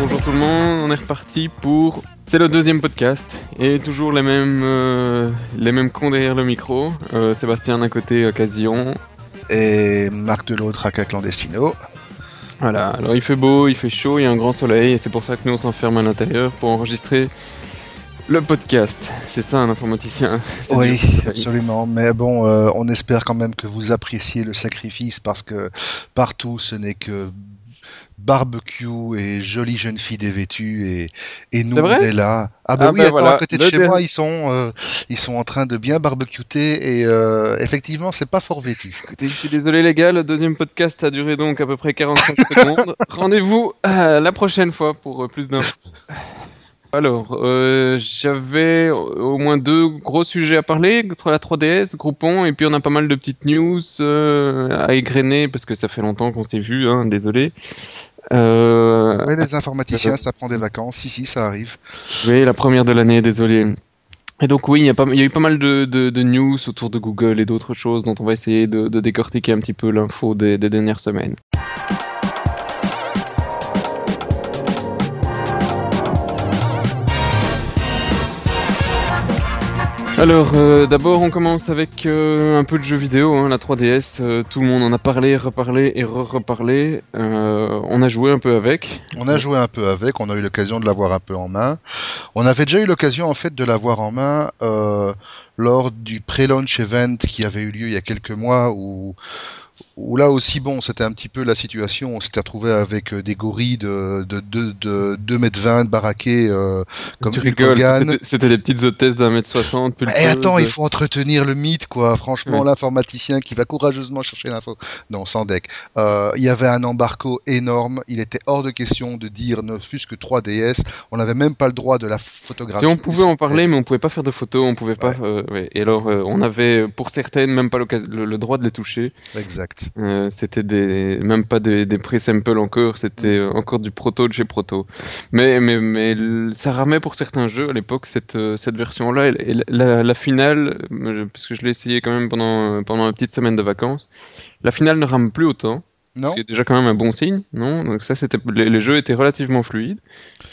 Bonjour tout le monde, on est reparti pour. C'est le deuxième podcast et toujours les mêmes euh, les mêmes cons derrière le micro. Euh, Sébastien d'un côté, Occasion. Et Marc de l'autre, Aka Clandestino. Voilà, alors il fait beau, il fait chaud, il y a un grand soleil et c'est pour ça que nous on s'enferme à l'intérieur pour enregistrer le podcast. C'est ça un informaticien. Oui, absolument. Mais bon, euh, on espère quand même que vous appréciez le sacrifice parce que partout ce n'est que barbecue et jolie jeune fille dévêtue et, et nous vrai on est là. Ah bah Ah oui, bah attends, voilà, à côté de le chez moi ils sont euh, ils sont en train de bien barbecuter et euh, effectivement c'est pas fort vêtu. Écoutez, je suis désolé les gars, le deuxième podcast a duré donc à peu près 45 secondes. Rendez-vous euh, la prochaine fois pour plus d'infos. Alors, euh, j'avais au moins deux gros sujets à parler, entre la 3DS, Groupon, et puis on a pas mal de petites news euh, à égrener, parce que ça fait longtemps qu'on s'est vu, hein, désolé. Euh, Ouais, les informaticiens, ça prend des vacances. Si si, ça arrive. oui, la première de l'année, désolé. Et donc oui, il y, a y eu pas mal de, de- de news autour de Google et d'autres choses dont on va essayer de, de décortiquer un petit peu l'info des, des dernières semaines. Alors, euh, d'abord, on commence avec euh, un peu de jeux vidéo, hein, la 3DS. euh, tout le monde en a parlé, reparlé et re-reparlé. Euh, on a joué un peu avec. On a joué un peu avec, on a eu l'occasion de l'avoir un peu en main. On avait déjà eu l'occasion en fait de l'avoir en main euh, lors du pré-launch event qui avait eu lieu il y a quelques mois où, où là aussi bon c'était un petit peu la situation, on s'était retrouvé avec euh, des gorilles de, de, de, de 2 mètres 20 baraqués euh, comme tu rigoles, c'était- des petites hôtesses d'un mètre soixante. Et pulpeuses. attends, il faut entretenir le mythe, quoi. Franchement, Oui. l'informaticien qui va courageusement chercher l'info. Non, sans deck. Euh, il y avait un embargo énorme. Il était hors de question de dire ne fût-ce que 3DS. On n'avait même pas le droit de la photographie. Si on pouvait en parler, mais on pouvait pas faire de photos, on pouvait pas. Euh, ouais. Et alors, on avait pour certaines même pas le, le droit de les toucher. Exact. Euh, c'était des, même pas des, des pré-samples encore, c'était euh, encore du proto de chez proto. Mais, mais, ça ramait pour certains jeux à l'époque cette, euh, cette version-là. Et, la, la finale, euh, parce que je l'ai essayé quand même pendant, pendant petite semaine de vacances, la finale ne rame plus autant. Non C'est déjà quand même un bon signe, non? Donc ça, c'était les, les jeux étaient relativement fluides.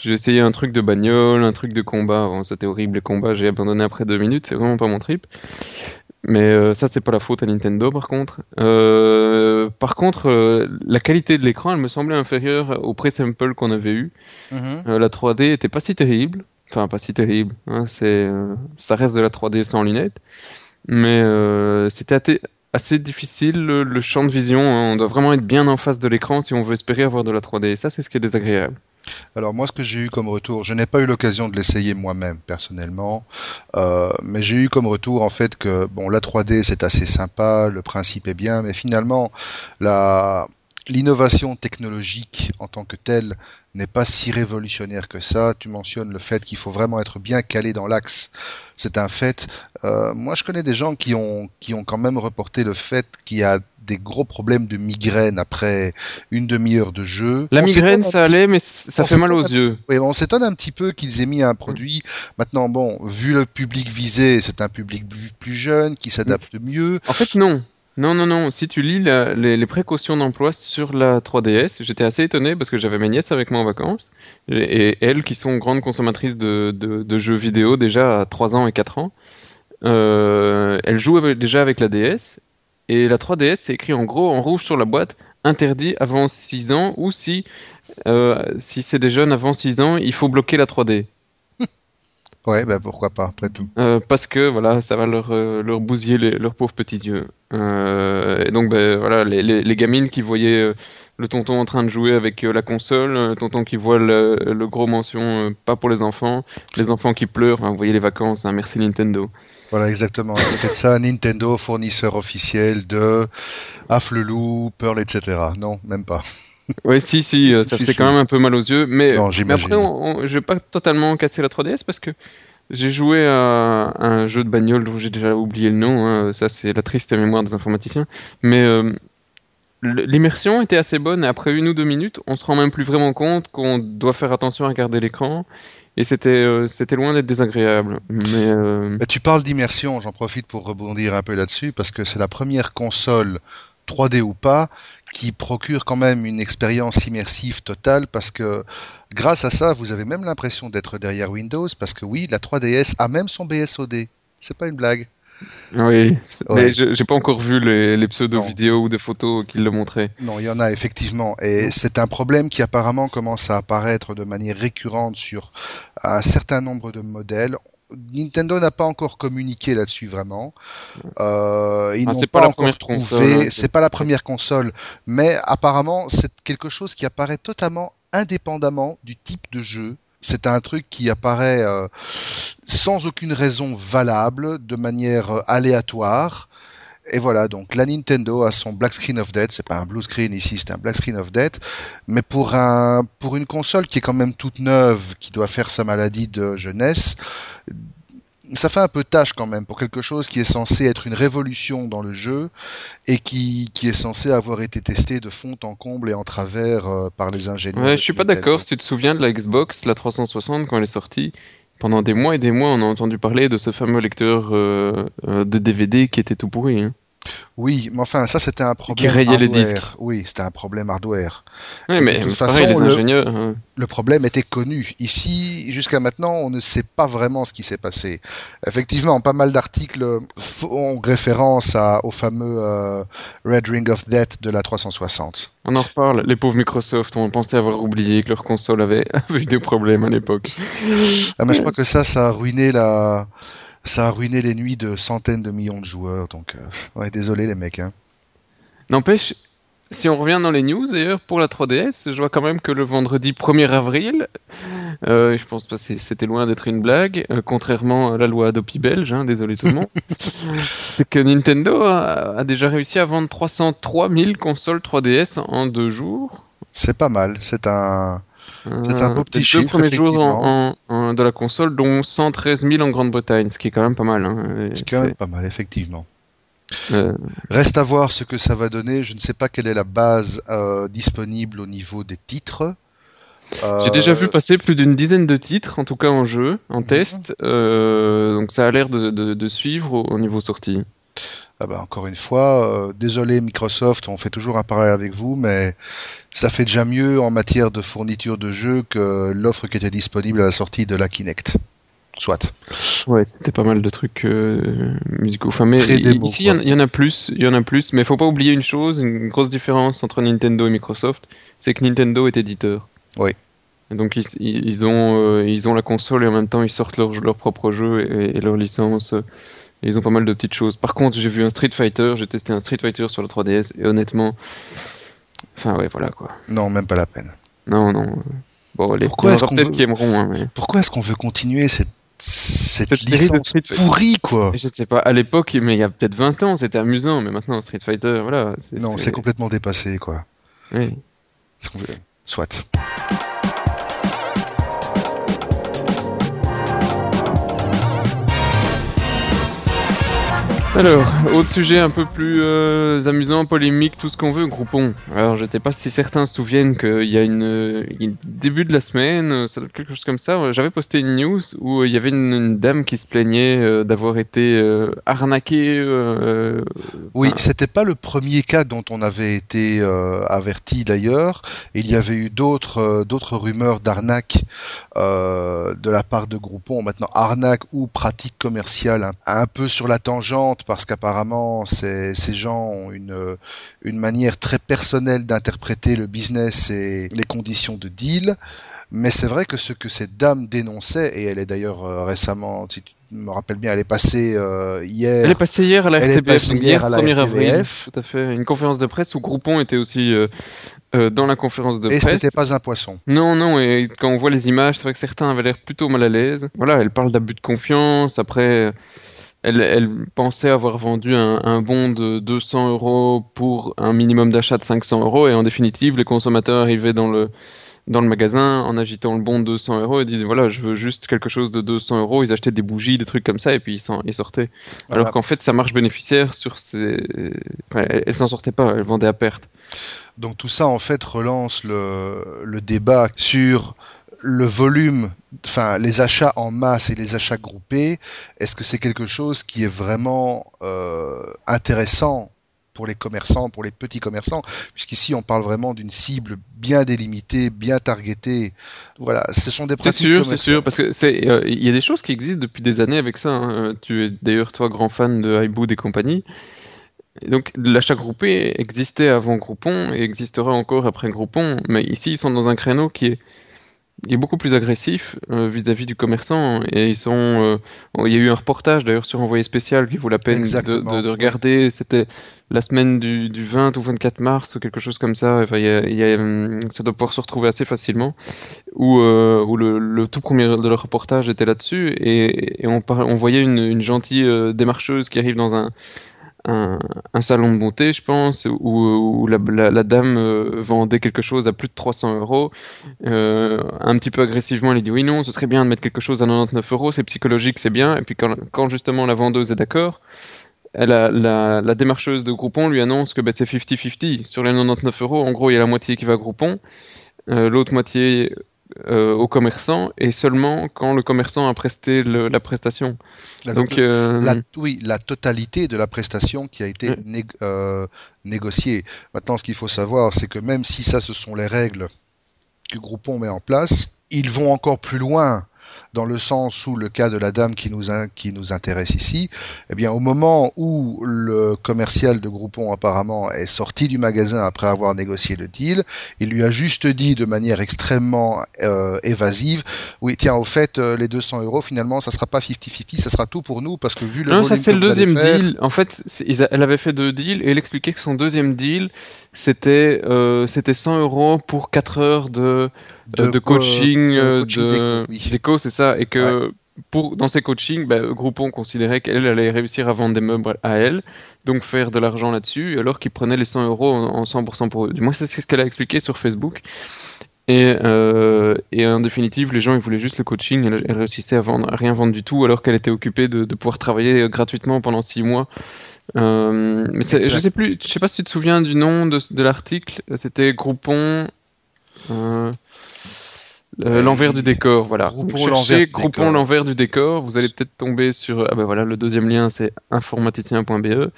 J'ai essayé un truc de bagnole, un truc de combat. Bon, c'était horrible les combats. J'ai abandonné après deux minutes. C'est vraiment pas mon trip. Mais euh, ça, c'est pas la faute à Nintendo, par contre. Euh, par contre, euh, la qualité de l'écran, elle me semblait inférieure au pré-sample qu'on avait eu. Mhm. La 3D était pas si terrible. Enfin, pas si terrible. hein, c'est, ça reste de la 3D sans lunettes. Mais c'était assez difficile le, le champ de vision. hein. On doit vraiment être bien en face de l'écran si on veut espérer avoir de la 3D. Et ça, c'est ce qui est désagréable. Alors moi, ce que j'ai eu comme retour, je n'ai pas eu l'occasion de l'essayer moi-même personnellement, euh, mais j'ai eu comme retour en fait que bon, la 3D c'est assez sympa, le principe est bien, mais finalement la l'innovation technologique en tant que telle n'est pas si révolutionnaire que ça. Tu mentionnes le fait qu'il faut vraiment être bien calé dans l'axe. C'est un fait. Euh, moi, je connais des gens qui ont, qui ont quand même reporté le fait qu'il y a des gros problèmes de migraine après une demi-heure de jeu. La On migraine, ça allait, mais ça fait mal aux yeux. oui, on s'étonne un petit peu qu'ils aient mis un produit. Maintenant, bon, vu le public visé, c'est un public plus- plus jeune qui s'adapte mieux. En fait, non. Non, non, non. Si tu lis les, précautions d'emploi sur la 3DS, j'étais assez étonné parce que j'avais mes nièces avec moi en vacances. Et, elles, qui sont grandes consommatrices de, jeux vidéo déjà à 3 ans et 4 ans, euh, elles jouent déjà avec la DS. Et la 3DS, c'est écrit en gros, en rouge sur la boîte, interdit avant 6 ans, ou si, euh, si c'est des jeunes avant 6 ans, il faut bloquer la 3D. Ouais, bah pourquoi pas, après tout. Euh, parce que voilà, ça va leur, euh, leur bousiller les- leurs pauvres petits yeux. Euh, et donc, ben, voilà, les, les, les gamines qui voyaient le tonton en train de jouer avec la console, le tonton qui voit le, le gros mention pas pour les enfants, les enfants qui pleurent, hein, vous voyez les vacances, hein, merci Nintendo. Voilà, exactement. De ça, Nintendo, fournisseur officiel de Afflelou, Pearl, etc. Non, même pas. Oui, si, si, euh, ça Si, fait si. quand même un peu mal aux yeux, mais, Non, mais après, on, on- je vais pas totalement casser la 3DS parce que j'ai joué à un jeu de bagnole dont j'ai déjà oublié le nom, hein, ça c'est la triste mémoire des informaticiens, mais euh, l'immersion était assez bonne et après une ou deux minutes, on se rend même plus vraiment compte qu'on doit faire attention à regarder l'écran et c'était euh, c'était loin d'être désagréable. Mais euh, Mais tu parles d'immersion, j'en profite pour rebondir un peu là-dessus, parce que c'est la première console 3D ou pas, qui procure quand même une expérience immersive totale parce que grâce à ça, vous avez même l'impression d'être derrière Windows parce que oui, la 3DS a même son BSOD. C'est pas une blague. Oui, mais j'ai pas encore vu les, pseudo-vidéos ou des photos qui le montraient. Non, il y en a effectivement. Et c'est un problème qui apparemment commence à apparaître de manière récurrente sur un certain nombre de modèles. Nintendo n'a pas encore communiqué là-dessus vraiment. Euh, ils ah, n'ont pas, encore trouvé. Hein, c'est pas la première console, mais apparemment c'est quelque chose qui apparaît totalement indépendamment du type de jeu. C'est un truc qui apparaît euh, sans aucune raison valable, de manière euh, aléatoire. Et voilà, donc la Nintendo a son Black Screen of Death, c'est pas un blue screen ici, c'est un Black Screen of Death, mais pour un pour une console qui est quand même toute neuve, qui doit faire sa maladie de jeunesse, ça fait un peu tâche quand même pour quelque chose qui est censé être une révolution dans le jeu et qui, qui est censé avoir été testé de fond en comble et en travers euh, par les ingénieurs. Ouais, je suis pas d'accord. Si tu te souviens de la Xbox, la 360 quand elle est sortie, pendant des mois et des mois, on a entendu parler de ce fameux lecteur euh, euh, de DVD qui était tout pourri. Hein. Oui, mais enfin, ça c'était un problème hardware. les disques. Oui, c'était un problème hardware. Oui, mais de toute façon, les hein. le, problème était connu. Ici, jusqu'à maintenant, on ne sait pas vraiment ce qui s'est passé. Effectivement, pas mal d'articles font référence à, au fameux euh, Red Ring of Death de la 360. On en reparle. Les pauvres Microsoft ont pensé avoir oublié que leur console avait, eu des problèmes à l'époque. Ah, mais je crois que ça, ça a ruiné la ça a ruiné les nuits de centaines de millions de joueurs. Donc, euh, ouais, désolé les mecs. Hein. N'empêche, si on revient dans les news d'ailleurs pour la 3DS, je vois quand même que le vendredi 1er avril, euh, je pense que c'était loin d'être une blague, euh, contrairement à la loi Adopi belge, hein, désolé tout le monde, c'est que Nintendo a, a, déjà réussi à vendre 303 000 consoles 3DS en deux jours. C'est pas mal, c'est un, c'est un beau petit chiffre. deux premiers jours en, de la console, dont 113 000 en Grande-Bretagne, ce qui est quand même pas mal. Hein. C'est quand même pas mal, effectivement. Euh. Reste à voir ce que ça va donner. Je ne sais pas quelle est la base euh, disponible au niveau des titres. J'ai déjà vu passer plus d'une dizaine de titres, en tout cas en jeu, en mhm. test. Euh, donc ça a l'air de, de, suivre au, niveau sortie. Ah bah, encore une fois, désolé Microsoft, on fait toujours un parallèle avec vous, mais ça fait déjà mieux en matière de fourniture de jeux que l'offre qui était disponible à la sortie de la Kinect. Soit. Ouais, c'était pas mal de trucs euh, musicaux. Enfin, mais ici, il y, en a plus, il y en a plus, mais faut pas oublier une chose, une grosse différence entre Nintendo et Microsoft, c'est que Nintendo est éditeur. Oui. donc ils, ont, euh, ils ont la console et en même temps ils sortent leur, leur propre jeu et, leur ils ont pas mal de petites choses. Par contre, j'ai vu un Street Fighter, j'ai testé un Street Fighter sur la 3DS et honnêtement, Enfin, ouais, voilà quoi. Non, même pas la peine. Non, non. Bon, les Pourquoi est-ce qu'on veut... qui aimeront. Hein, Pourquoi est-ce qu'on veut continuer cette cette, licence pourrie quoi. Je ne sais pas, à l'époque, mais il y a peut-être 20 ans, c'était amusant, mais maintenant Street Fighter, voilà. Non, c'est complètement dépassé quoi. Oui. Soit. Alors, autre sujet un peu plus euh, amusant, polémique, tout ce qu'on veut, Groupon. Alors, je ne sais pas si certains se souviennent qu'il y a une, début de la semaine, euh, ça doit être quelque chose comme ça. J'avais posté une news où il y avait une, dame qui se plaignait euh, d'avoir été arnaquée. oui, c'était pas le premier cas dont on avait été averti d'ailleurs. Il y avait eu d'autres d'autres rumeurs d'arnaque de la part de Groupon. Maintenant, arnaque ou pratique commerciale un peu sur la tangente parce qu'apparemment ces, gens ont une, une manière très personnelle d'interpréter le business et les conditions de deal. Mais c'est vrai que ce que cette dame dénonçait, et elle est d'ailleurs euh, récemment, si tu me rappelles bien, elle est passée euh, hier. Elle est passée hier à la RTBF, hier, à la 1er avril. Tout à fait. Une conférence de presse où Groupon était aussi euh, dans la conférence de presse. Et c'était pas un poisson. Non, non, et quand on voit les images, c'est vrai que certains avaient l'air plutôt mal à l'aise. Voilà, elle parle d'abus de confiance, après elle, pensait avoir vendu un, bon de 200 euros pour un minimum d'achat de 500 euros. Et en définitive les consommateurs arrivaient dans le dans le magasin en agitant le bon de 200 euros et disaient voilà je veux juste quelque chose de 200 euros. Ils achetaient des bougies des trucs comme ça et puis ils, sortaient. Alors qu'en fait sa marge bénéficiaire sur ces elle, s'en sortait pas elle vendait à perte. Donc tout ça en fait relance le, le débat sur le volume, enfin les achats en masse et les achats groupés, est-ce que c'est quelque chose qui est vraiment euh, intéressant pour les commerçants, pour les petits commerçants, puisqu'ici on parle vraiment d'une cible bien délimitée, bien targetée. Voilà, ce sont des pratiques. C'est sûr, c'est sûr, parce que euh, il y a des choses qui existent depuis des années avec ça. Hein. Tu es d'ailleurs toi grand fan de iBoot et compagnie. donc l'achat groupé existait avant Groupon et existera encore après Groupon, mais ici ils sont dans un créneau qui est il est beaucoup plus agressif euh, vis-à-vis du commerçant et ils sont. Euh, il y a eu un reportage d'ailleurs sur Envoyé spécial qui vaut la peine de, de, regarder. C'était la semaine du, du, 20 ou 24 mars ou quelque chose comme ça. Enfin, il y a, il y a, hum, ça doit pouvoir se retrouver assez facilement. Où, euh, où le, le, tout premier de leur reportage était là-dessus et, et on, on voyait une, une gentille démarcheuse qui arrive dans un un, salon de beauté, je pense, où, la, dame euh, vendait quelque chose à plus de 300 euros. Euh, un petit peu agressivement, elle dit oui, non, ce serait bien de mettre quelque chose à 99 euros, c'est psychologique, c'est bien. Et puis quand, justement la vendeuse est d'accord, la, la, démarcheuse de Groupon lui annonce que ben, c'est 50-50. Sur les 99 euros, en gros, il y a la moitié qui va à Groupon, euh, l'autre moitié euh, au commerçant et seulement quand le commerçant a presté la prestation. Donc, euh, la, oui, la totalité de la prestation qui a été euh, négociée. Maintenant, ce qu'il faut savoir, c'est que même si ça, ce sont les règles que Groupon met en place, ils vont encore plus loin dans le sens où le cas de la dame qui nous, qui nous intéresse ici, eh bien, au moment où le commercial de Groupon apparemment est sorti du magasin après avoir négocié le deal, il lui a juste dit de manière extrêmement euh, évasive, oui, tiens, au fait, euh, les 200 euros, finalement, ça sera pas 50-50, ça sera tout pour nous parce que vu le non, ça c'est le deuxième deal. En fait, elle avait fait deux deals et elle expliquait que son deuxième deal, c'était euh, c'était 100 euros pour 4 heures de, de, coaching, euh, de, déco, c'est ça, et que pour dans ces coachings, bah, Groupon considérait qu'elle allait réussir à vendre des meubles à elle, donc faire de l'argent là-dessus, alors qu'il prenait les 100 euros en, 100% pour eux. Du moins, c'est ce qu'elle a expliqué sur Facebook. Et, euh, et, en définitive, les gens ils voulaient juste le coaching. Elle, elle réussissait à, vendre, à rien vendre du tout, alors qu'elle était occupée de, de, pouvoir travailler gratuitement pendant six mois euh, mais je sais plus, je sais pas si tu te souviens du nom de, de l'article. C'était Groupon. Euh, euh l'envers du décor, voilà. Groupon l'envers l'envers du décor. Vous allez peut-être tomber sur. Ah ben voilà, le deuxième lien c'est informaticien.be.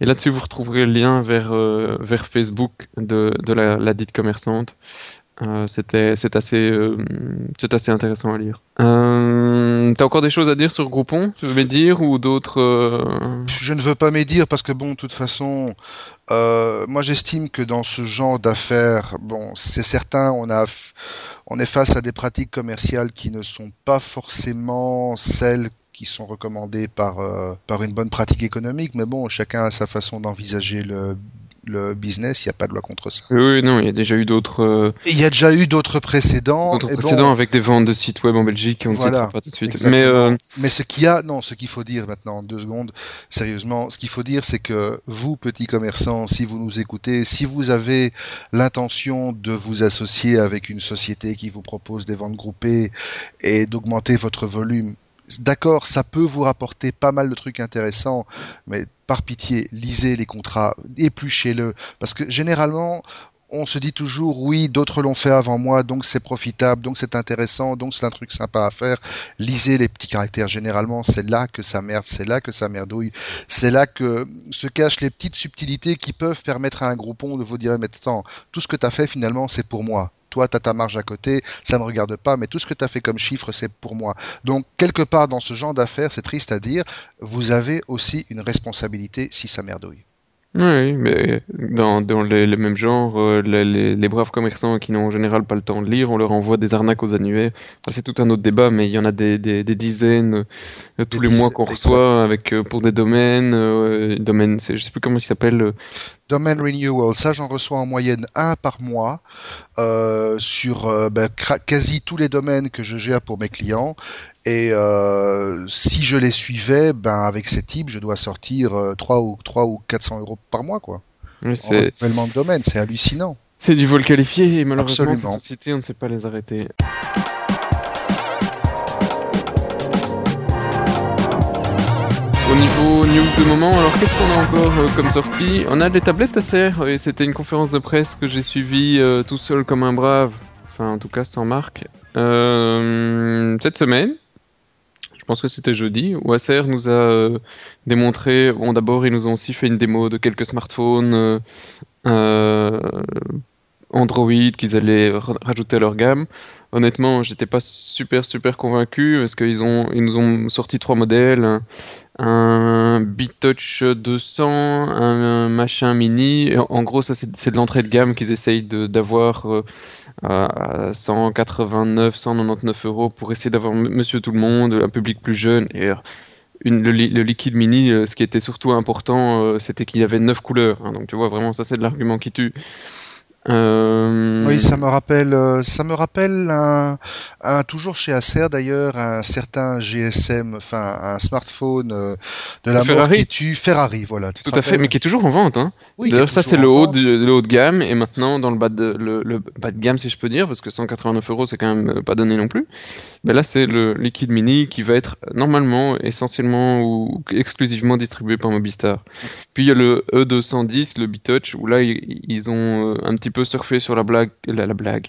Et là-dessus vous retrouverez le lien vers euh, vers Facebook de, de la, la dite commerçante. Euh, c'était c'est assez euh, assez intéressant à lire. Euh, T'as encore des choses à dire sur Groupon Tu veux dire ou d'autres euh, Je ne veux pas dire parce que bon, de toute façon, moi j'estime que dans ce genre d'affaires, bon, c'est certain, on a on est face à des pratiques commerciales qui ne sont pas forcément celles qui sont recommandées par par une bonne pratique économique, mais bon, chacun a sa façon d'envisager le le business, il n'y a pas de loi contre ça. Oui, non, il y a déjà eu d'autres. Euh, il y a déjà eu d'autres précédents. D'autres précédents avec des ventes de sites web en Belgique, on voilà, pas tout de suite. Mais, euh... Mais ce qu'il y a, non, ce qu'il faut dire maintenant, deux secondes, sérieusement, ce qu'il faut dire, c'est que vous, petits commerçants, si vous nous écoutez, si vous avez l'intention de vous associer avec une société qui vous propose des ventes groupées et d'augmenter votre volume, d'accord, ça peut vous rapporter pas mal de trucs intéressants, mais par pitié, lisez les contrats, épluchez-le, parce que généralement, on se dit toujours oui, d'autres l'ont fait avant moi, donc c'est profitable, donc c'est intéressant, donc c'est un truc sympa à faire. Lisez les petits caractères. Généralement, c'est là que ça merde, c'est là que ça merdouille, c'est là que se cachent les petites subtilités qui peuvent permettre à un groupon de vous dire mais attends, tout ce que tu as fait finalement, c'est pour moi toi, tu ta marge à côté, ça ne me regarde pas, mais tout ce que tu as fait comme chiffre, c'est pour moi. Donc, quelque part dans ce genre d'affaires, c'est triste à dire, vous avez aussi une responsabilité si ça merdouille. Oui, mais dans, dans les, mêmes genres, euh, les, les, braves commerçants qui n'ont en général pas le temps de lire, on leur envoie des arnaques aux annuaires. c'est tout un autre débat, mais il y en a des, des, des dizaines euh, tous les mois qu'on reçoit avec euh, pour des domaines, domaines, je sais plus comment ils s'appellent. Domain renewal, ça j'en reçois en moyenne un par mois sur ben, quasi tous les domaines que je gère pour mes clients. Et euh, si je les suivais, ben avec ces types, je dois sortir euh, 3 ou 3 ou 400 euros par mois, quoi. C'est de domaine, c'est hallucinant. C'est du vol qualifié et malheureusement, ces sociétés, on ne sait pas les arrêter. Au niveau news de moment, alors qu'est-ce qu'on a encore euh, comme sortie? On a des tablettes Acer, et c'était une conférence de presse que j'ai suivie euh, tout seul comme un brave, enfin en tout cas sans marque, euh, cette semaine je pense que c'était jeudi, où nous a démontré, bon d'abord ils nous ont aussi fait une démo de quelques smartphones Android qu'ils allaient rajouter à leur gamme. Honnêtement, j'étais pas super super convaincu parce qu'ils ont ils nous ont sorti trois modèles, un, BitTouch 200, un, machin mini. En gros, ça c'est de l'entrée de gamme qu'ils essayent d'avoir euh, à 189, 199 euros pour essayer d'avoir Monsieur tout le monde, un public plus jeune et euh, le, liquide mini, euh, ce qui était surtout important, c'était qu'il y avait neuf couleurs. Hein. donc tu vois vraiment, ça c'est de l'argument qui tue. Euh... Oui, ça me rappelle, euh, ça me rappelle un, un toujours chez Acer d'ailleurs, un certain GSM, enfin un smartphone euh, de la Ferrari. qui tue Ferrari, voilà. Tout à fait, mais qui est toujours en vente. Hein. Oui, D'ailleurs, ça c'est le haut, de, le haut de gamme, et maintenant dans le bas de, le, le bas de gamme, si je peux dire, parce que 189 euros c'est quand même pas donné non plus. Mais là, c'est le liquide mini qui va être normalement, essentiellement ou exclusivement distribué par Mobistar. Puis il y a le E210, le B-Touch, où là ils, ont euh, un petit peu surfer sur la blague. La, blague.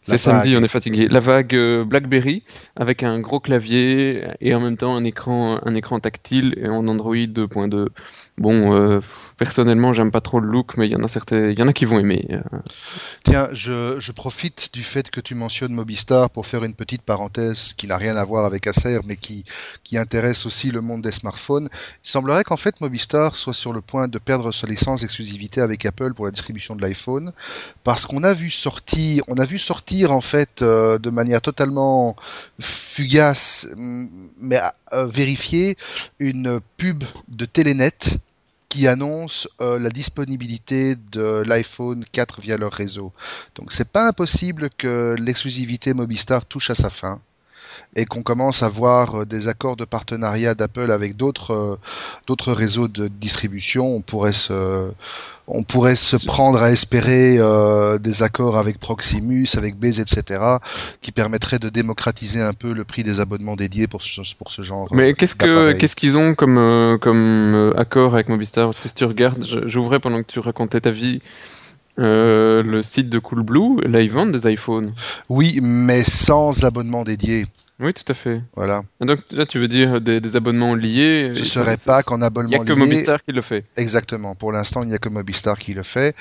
C'est samedi, on est fatigué. La vague euh, BlackBerry avec un gros clavier et en même temps un écran, un écran tactile et en Android 2.2. Bon, euh, personnellement, j'aime pas trop le look, mais il y en a certains, y en a qui vont aimer. Euh. Tiens, je, je, profite du fait que tu mentionnes Mobistar pour faire une petite parenthèse qui n'a rien à voir avec Acer, mais qui, qui intéresse aussi le monde des smartphones. Il semblerait qu'en fait Mobistar soit sur le point de perdre sa licence d'exclusivité avec Apple pour la distribution de l'iPhone, parce qu'on a vu sortir, on a vu sortir en fait euh, de manière totalement fugace, mais vérifiée, une pub de Telenet qui annonce euh, la disponibilité de l'iPhone 4 via leur réseau. Donc c'est pas impossible que l'exclusivité Mobistar touche à sa fin et qu'on commence à voir euh, des accords de partenariat d'Apple avec d'autres euh, d'autres réseaux de distribution. On pourrait se on pourrait se prendre à espérer euh, des accords avec Proximus, avec Base, etc., qui permettraient de démocratiser un peu le prix des abonnements dédiés pour ce, pour ce genre. Mais qu'est-ce que qu'est-ce qu'ils ont comme euh, comme accord avec Mobistar Parce que si tu regardes, j'ouvrais pendant que tu racontais ta vie. Le site de Coolblue, là ils vendent des iPhones. Oui, mais sans abonnement dédié. Oui, tout à fait. Voilà. donc là, tu veux dire des, abonnements liés Ce serait pas qu'en abonnement lié. Il n'y a que Mobistar qui le fait. Exactement. Pour l'instant, il n'y a que Mobistar qui le fait.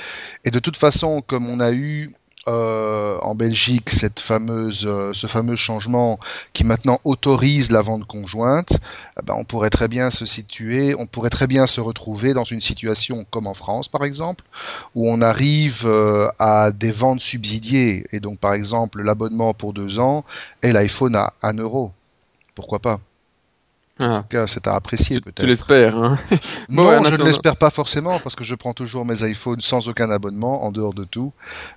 Et de toute façon, comme on a eu euh, en Belgique cette fameuse, euh, ce fameux changement qui maintenant autorise la vente conjointe, eh ben, on pourrait très bien se situer, on pourrait très bien se retrouver dans une situation comme en France par exemple, où on arrive euh, à des ventes subsidiées et donc par exemple l'abonnement pour deux ans et l'iPhone à 1 euro. Pourquoi pas? En tout cas, c'est à apprécier peut-être. Tu l'espères. Hein non, je ne l'espère pas forcément parce que je prends toujours mes iPhones sans aucun abonnement, en dehors de tout.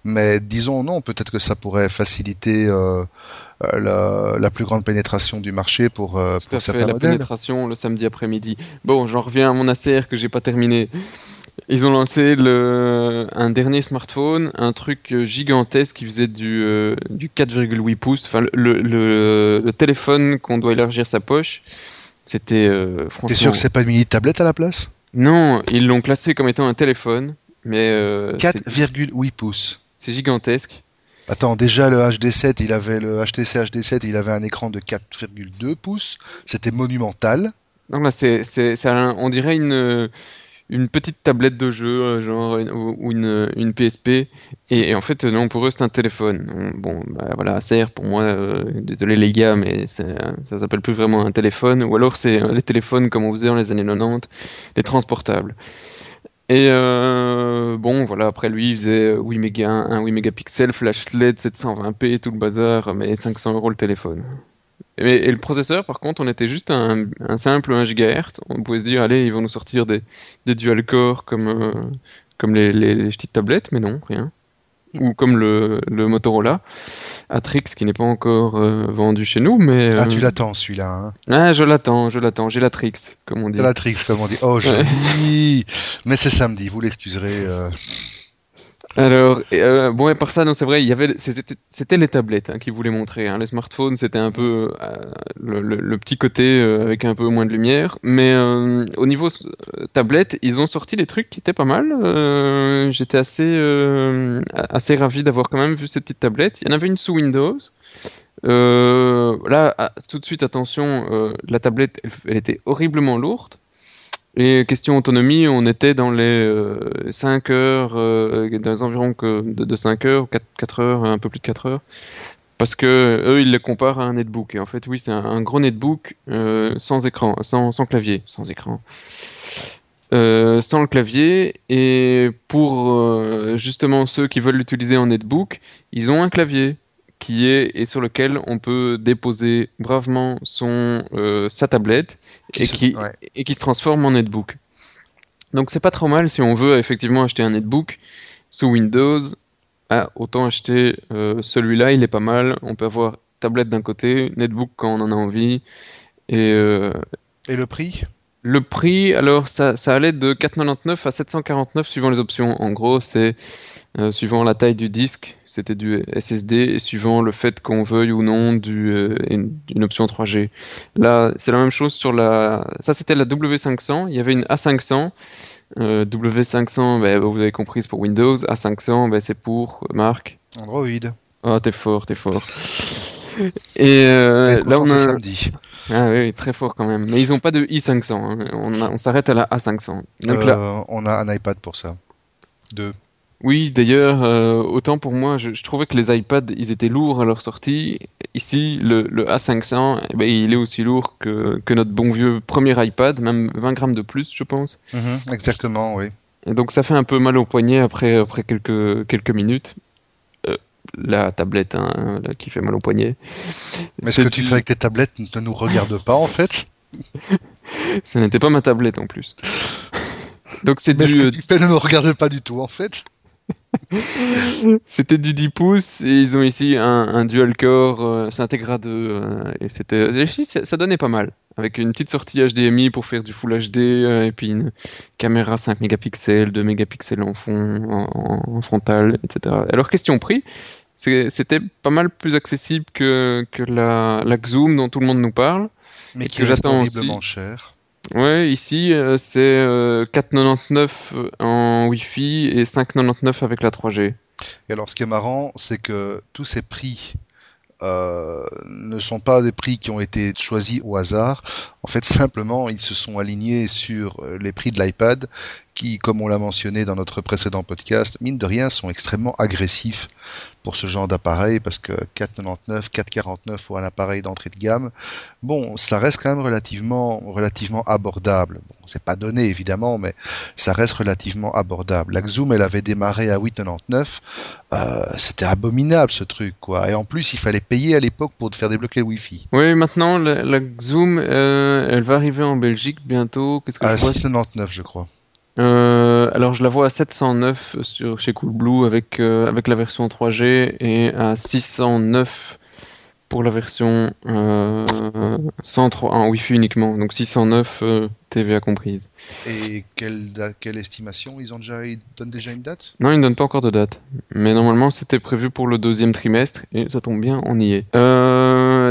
Mais disons non, peut-être que ça pourrait faciliter euh, euh, la, plus grande pénétration du marché pour, euh, pour certains la modèles. Pénétration le samedi après-midi. Bon, j'en reviens à mon ACR que j'ai pas terminé. Ils ont lancé le, un dernier smartphone, un truc gigantesque qui faisait du, du 4,8 pouces, enfin le, le, le téléphone qu'on doit élargir sa poche. C'était euh, franchement. T'es sûr que c'est pas une mini tablette à la place? Non, ils l'ont classé comme étant un téléphone, mais. 4,8 euh, pouces. C'est gigantesque. Attends, déjà le HD7, il avait le HTC HD7, il avait un écran de 4,2 pouces. C'était monumental. Donc là, c'est, on dirait une une petite tablette de jeu, euh, genre ou une, PSP. Et, en fait, non, pour eux, c'est un téléphone. Bon, bah, voilà, CR pour moi, euh, désolé les gars, mais ça s'appelle plus vraiment un téléphone. Ou alors, c'est euh, les téléphones comme on faisait dans les années 90, les transportables. Et bon, voilà, après lui, il faisait 8 méga, un 8 mégapixels, flash LED, 720p, tout le bazar, mais 500 euros le téléphone. Et, le processeur, par contre, on était juste un, simple 1 GHz. On pouvait se dire, allez, ils vont nous sortir des, des dual-core comme, euh, comme les, les, petites tablettes, mais non, rien. Ou comme le, le Motorola Atrix qui n'est pas encore euh, vendu chez nous, mais... Ah, tu euh, l'attends celui-là. Hein. Ah, je l'attends, je l'attends. J'ai l'Atrix, comme on dit. L'Atrix, comme on dit. Oh, joli Mais c'est samedi, vous l'excuserez. Alors, euh, bon, et par ça, c'est vrai, il y avait, c'était les tablettes hein, qui voulaient montrer. Hein. Les smartphones, c'était un peu euh, le, petit côté euh, avec un peu moins de lumière. Mais au niveau tablette, ils ont sorti des trucs qui étaient pas mal. J'étais assez, assez ravi d'avoir quand même vu cette petite tablette. Il y en avait une sous Windows. Là, ah, tout de suite, attention, la tablette, elle était horriblement lourde. Et question autonomie, on était dans les euh, 5 heures, euh, dans les environs de, de 5 heures, 4, 4 heures, un peu plus de 4 heures. Parce que eux, ils les comparent à un netbook. Et en fait, oui, c'est un, gros netbook euh, sans écran, sans, sans clavier, sans écran. Euh, sans le clavier et pour justement ceux qui veulent l'utiliser en netbook, ils ont un clavier qui est et sur lequel on peut déposer bravement son euh, sa tablette Qui et se- qui ouais. et qui se transforme en netbook. Donc c'est pas trop mal si on veut effectivement acheter un netbook sous Windows. Ah, autant acheter euh, celui-là, il est pas mal. On peut avoir tablette d'un côté, netbook quand on en a envie. Et euh, Et le prix? Le prix, alors ça, ça allait de 4,99 à 749 suivant les options. En gros, c'est euh, suivant la taille du disque, c'était du SSD, et suivant le fait qu'on veuille ou non du, euh, une, une option 3G. Là, c'est la même chose sur la. Ça, c'était la W500. Il y avait une A500. Euh, W500, ben, vous avez compris, c'est pour Windows. A500, ben, c'est pour Marc. Android. Oh, t'es fort, t'es fort. Et là, on a. samedi. Ah oui, très fort quand même. Mais ils n'ont pas de i500. hein. On, on s'arrête à la A500. Donc là, on a un iPad pour ça. Deux. Oui, d'ailleurs, euh, autant pour moi, je, je trouvais que les iPads, ils étaient lourds à leur sortie. Ici, le, le A500, eh ben, il est aussi lourd que, que notre bon vieux premier iPad, même 20 grammes de plus, je pense. Mhm, exactement, oui. Et donc ça fait un peu mal au poignet après, après quelques, quelques minutes. Euh, la tablette hein, là, qui fait mal au poignet. Mais ce que tu fais avec tes tablettes ne nous regarde pas, en fait. Ce n'était pas ma tablette en plus. Donc c'est Mais ce du, que tu fais ne nous regarde pas du tout, en fait. C'était du 10 pouces et ils ont ici un, un dual core, euh, c'est Integra 2 euh, et c'était ça, ça donnait pas mal avec une petite sortie HDMI pour faire du Full HD euh, et puis une caméra 5 mégapixels, 2 mégapixels en fond, en, frontal, etc. Alors question prix, c'était pas mal plus accessible que, que la, la Xoom dont tout le monde nous parle. Mais Et qui que reste horriblement aussi. cher. Ouais, ici euh, c'est euh, 4,99 en Wi-Fi et 5,99 avec la 3G. Et alors, ce qui est marrant, c'est que tous ces prix euh, ne sont pas des prix qui ont été choisis au hasard. En fait, simplement, ils se sont alignés sur euh, les prix de l'iPad, qui, comme on l'a mentionné dans notre précédent podcast, mine de rien, sont extrêmement agressifs pour ce genre d'appareil, parce que 4,99, 4,49 pour un appareil d'entrée de gamme, bon, ça reste quand même relativement, relativement abordable. Bon, c'est pas donné évidemment, mais ça reste relativement abordable. La Xoom, elle avait démarré à 8,99. Euh, c'était abominable ce truc, quoi. Et en plus, il fallait payer à l'époque pour te faire débloquer le Wi-Fi. Oui, maintenant, la, la Xoom, euh, elle va arriver en Belgique bientôt. Qu'est-ce que À je vois 6,99, je crois. Euh, alors, je la vois à 709 sur, chez Coolblue avec, euh, avec la version 3G et à 609 pour la version euh, 103 en Wi-Fi uniquement. Donc 609 euh, TVA comprise. Et quelle, quelle estimation? Ils ont déjà, ils donnent déjà une date? Non, ils ne donnent pas encore de date. Mais normalement, c'était prévu pour le deuxième trimestre et ça tombe bien, on y est. Euh,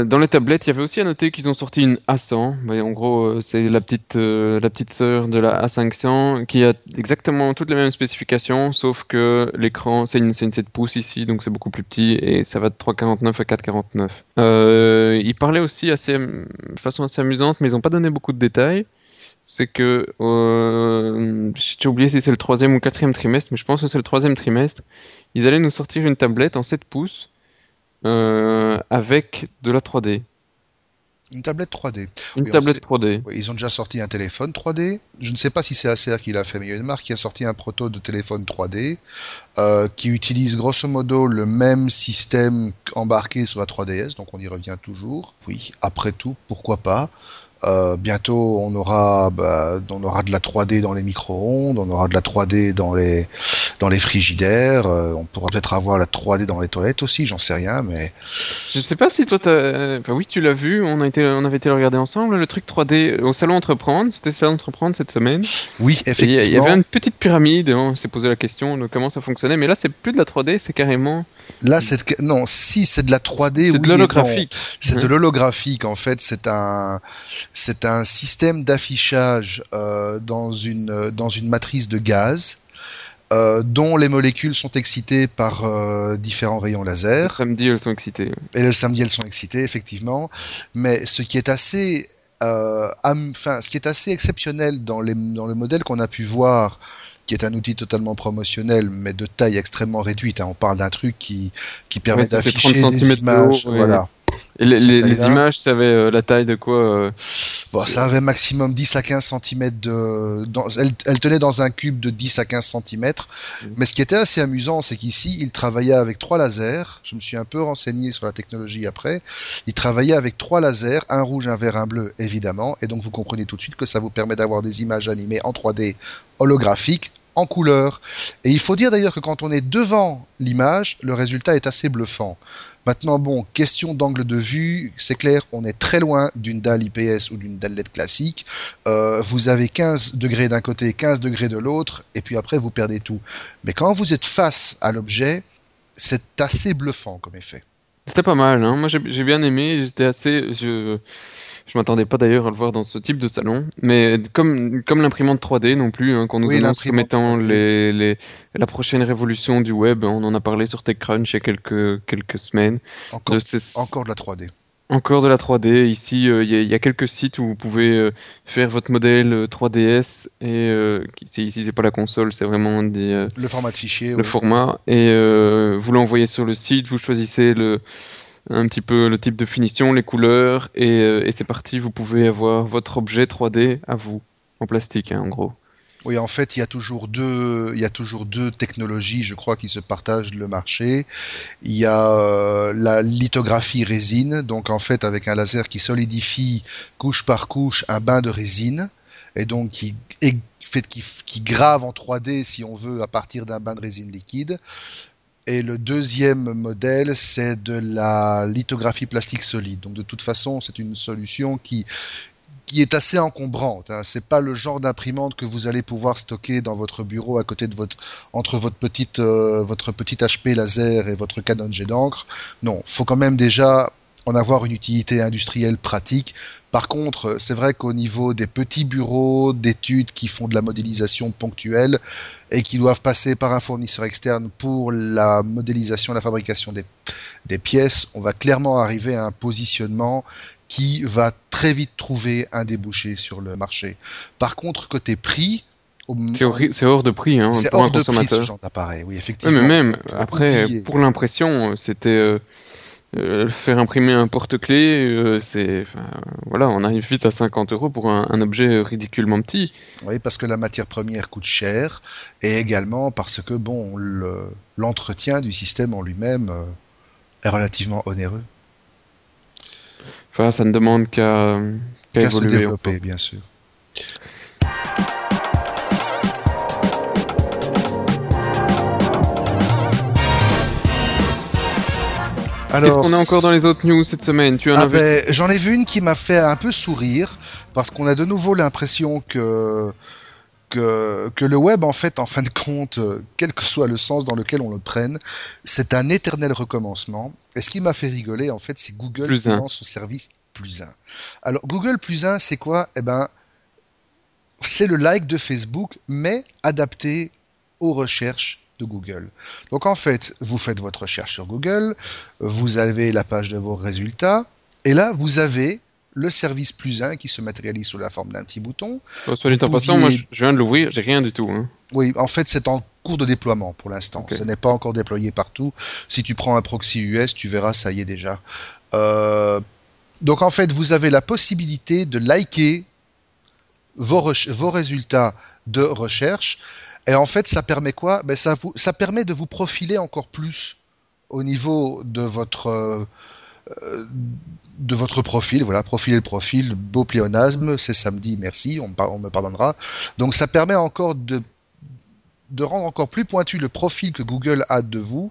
dans les tablettes, il y avait aussi à noter qu'ils ont sorti une A100. Bah, en gros, euh, c'est la petite, euh, la petite sœur de la A500 qui a exactement toutes les mêmes spécifications, sauf que l'écran, c'est une, une 7 pouces ici, donc c'est beaucoup plus petit et ça va de 3,49 à 4,49. Euh, ils parlaient aussi de façon assez amusante, mais ils n'ont pas donné beaucoup de détails c'est que euh, j'ai oublié si c'est le troisième ou quatrième trimestre, mais je pense que c'est le troisième trimestre. Ils allaient nous sortir une tablette en 7 pouces euh, avec de la 3D. Une tablette 3D. Une Oui, tablette sait- 3D. Oui, ils ont déjà sorti un téléphone 3D. Je ne sais pas si c'est Acer qui l'a fait, mais il y a une marque qui a sorti un proto de téléphone 3D euh, qui utilise grosso modo le même système embarqué sur la 3DS, donc on y revient toujours. Oui, après tout, pourquoi pas? Euh, bientôt, on aura, bah, on aura de la 3D dans les micro-ondes, on aura de la 3D dans les, dans les frigidaires, euh, on pourra peut-être avoir la 3D dans les toilettes aussi, j'en sais rien, mais Je sais pas si toi t'as. Enfin, oui, tu l'as vu, on, a été, on avait été le regarder ensemble, le truc 3D au salon Entreprendre. C'était salon Entreprendre cette semaine. oui, Et Il y, effectivement. y avait une petite pyramide, on s'est posé la question de comment ça fonctionnait, mais là c'est plus de la 3D, c'est carrément. Là, c'est non, si c'est de la 3D, C'est oui de l'holographique. C'est de l'holographique en fait. C'est un, c'est un système d'affichage euh, dans une dans une matrice de gaz euh, dont les molécules sont excitées par euh, différents rayons Le laser. samedi, elles sont excitées. Et le samedi, elles sont excitées, effectivement. Mais ce qui est assez, enfin, ce qui est assez exceptionnel dans, les, dans le modèle qu'on a pu voir, qui est un outil totalement promotionnel, mais de taille extrêmement réduite. hein. On parle d'un truc qui, qui permet Ouais, d'afficher 30 des de images. haut, ouais. Voilà. Les, images, ça avait euh, la taille de quoi euh, Bon, ça avait maximum 10 à 15 cm de. Dans, elle, elle tenait dans un cube de 10 à 15 cm. Mhm. Mais ce qui était assez amusant, c'est qu'ici, il travaillait avec trois lasers. Je me suis un peu renseigné sur la technologie après. Il travaillait avec trois lasers, un rouge, un vert, un bleu, évidemment. Et donc, vous comprenez tout de suite que ça vous permet d'avoir des images animées en 3D holographiques en couleur. Et il faut dire d'ailleurs que quand on est devant l'image, le résultat est assez bluffant. Maintenant, bon, question d'angle de vue, c'est clair, on est très loin d'une dalle IPS ou d'une dalle LED classique. Euh, vous avez 15 degrés d'un côté, 15 degrés de l'autre, et puis après, vous perdez tout. Mais quand vous êtes face à l'objet, c'est assez bluffant comme effet. C'était pas mal, hein. Moi j'ai bien aimé, j'étais assez. Je m'attendais pas d'ailleurs à le voir dans ce type de salon, mais comme, comme l'imprimante 3D non plus, hein, qu'on nous Oui, annonce comme étant 3D. les, les, la prochaine révolution du web, on en a parlé sur TechCrunch il y a quelques, quelques semaines. Encore, De ces- encore de la 3D. Encore de la 3D. Ici, euh, il y, a- il y a quelques sites où vous pouvez euh, faire votre modèle euh, 3DS et euh, qui- c'est- ici c'est pas la console, c'est vraiment des, euh, Le format de fichier, le format et euh, vous l'envoyez sur le site, vous choisissez le un petit peu le type de finition, les couleurs et, euh, c'est parti, vous pouvez avoir votre objet 3D à vous en plastique hein, en gros. Oui, en fait, il y a toujours deux, il y a toujours deux technologies, je crois, qui se partagent le marché. Il y a euh, la lithographie résine, donc en fait avec un laser qui solidifie couche par couche un bain de résine, et donc qui, fait, qui, qui grave en 3D, si on veut, à partir d'un bain de résine liquide. Et le deuxième modèle, c'est de la lithographie plastique solide. Donc de toute façon, c'est une solution qui qui est assez encombrante. Hein. C'est pas le genre d'imprimante que vous allez pouvoir stocker dans votre bureau à côté de votre entre votre petite euh, votre petit HP laser et votre Canon jet d'encre. Non, faut quand même déjà en avoir une utilité industrielle pratique. Par contre, c'est vrai qu'au niveau des petits bureaux d'études qui font de la modélisation ponctuelle et qui doivent passer par un fournisseur externe pour la modélisation, la fabrication des, des pièces, on va clairement arriver à un positionnement qui va très vite trouver un débouché sur le marché. Par contre, côté prix, C'est hors de prix hein, pour un hors de prix ce consommateur. genre d'appareil, oui, effectivement. mais même après, pour l'impression, euh, c'était euh, euh, faire imprimer un porte-clés, euh, c'est voilà, on arrive vite à 50 euros pour un, un objet ridiculement petit. Oui, parce que la matière première coûte cher, et également parce que bon, le- l'entretien du système en lui-même euh, est relativement onéreux. Enfin, ça ne demande qu'à qu'à Qu'à se développer, bien sûr. Qu'est-ce qu'on a encore dans les autres news cette semaine? Tu en Ah as vu ben, j'en ai vu une qui m'a fait un peu sourire parce qu'on a de nouveau l'impression que, que que le web en fait en fin de compte, euh, quel que soit le sens dans lequel on le prenne, c'est un éternel recommencement. Et ce qui m'a fait rigoler en fait, c'est Google Plus qui lance son service plus un. Alors Google plus un, c'est quoi? Eh ben, c'est le like de Facebook, mais adapté aux recherches de Google. Donc en fait, vous faites votre recherche sur Google, vous avez la page de vos résultats, et là, vous avez le service plus 1 qui se matérialise sous la forme d'un petit bouton. Oh, Soit dit en passant, moi je viens de l'ouvrir, j'ai rien du tout. hein. Oui, en fait, c'est en cours de déploiement pour l'instant. Ce n'est pas encore déployé partout. Si tu prends un proxy US, tu verras, ça y est déjà. Euh, donc en fait, vous avez la possibilité de liker vos résultats de recherche. Et en fait, ça permet quoi? Ben, ça, vous, ça permet de vous profiler encore plus au niveau de votre, euh, de votre profil. Voilà, profiler le profil, beau pléonasme, c'est samedi, merci, on, me par- on me pardonnera. Donc ça permet encore de, de rendre encore plus pointu le profil que Google a de vous.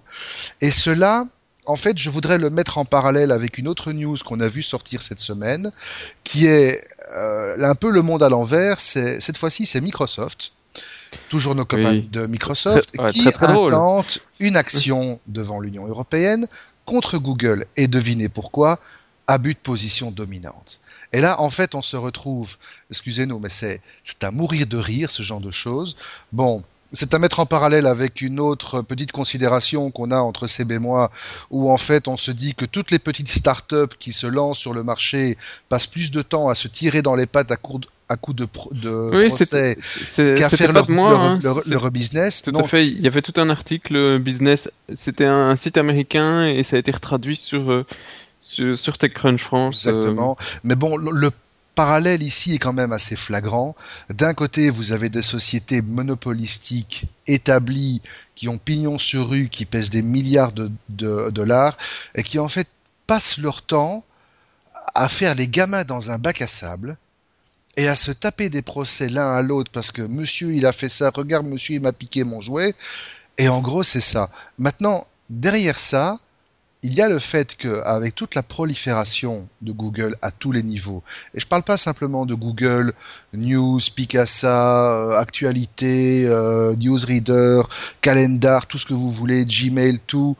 Et cela, en fait, je voudrais le mettre en parallèle avec une autre news qu'on a vu sortir cette semaine, qui est euh, un peu le monde à l'envers. Cette fois-ci, c'est Microsoft. Toujours nos copains Oui. de Microsoft, Très- ouais, qui très, très drôle. intentent une action devant l'Union européenne contre Google. Et devinez pourquoi? Abus de position dominante. Et là, en fait, on se retrouve, excusez-nous, mais c'est à mourir de rire, ce genre de choses. Bon, c'est à mettre en parallèle avec une autre petite considération qu'on a entre Seb et moi, où en fait on se dit que toutes les petites startups qui se lancent sur le marché passent plus de temps à se tirer dans les pattes à, à coup de, de procès qu'à faire leur, moi, leur, hein, business. Tout à fait. Il y avait tout un article business. C'était un, site américain et ça a été retraduit sur, euh, sur, TechCrunch France. Euh. Exactement. Mais bon, le parallèle ici est quand même assez flagrant. D'un côté, vous avez des sociétés monopolistiques établies qui ont pignon sur rue, qui pèsent des milliards de, dollars et qui en fait passent leur temps à faire les gamins dans un bac à sable et à se taper des procès l'un à l'autre parce que monsieur il a fait ça, regarde monsieur il m'a piqué mon jouet. Et en gros c'est ça. Maintenant, derrière ça, il y a le fait qu'avec toute la prolifération de Google à tous les niveaux, et je ne parle pas simplement de Google News, Picasa, euh, Actualité, euh, Newsreader, Calendar, tout ce que vous voulez, Gmail, tout,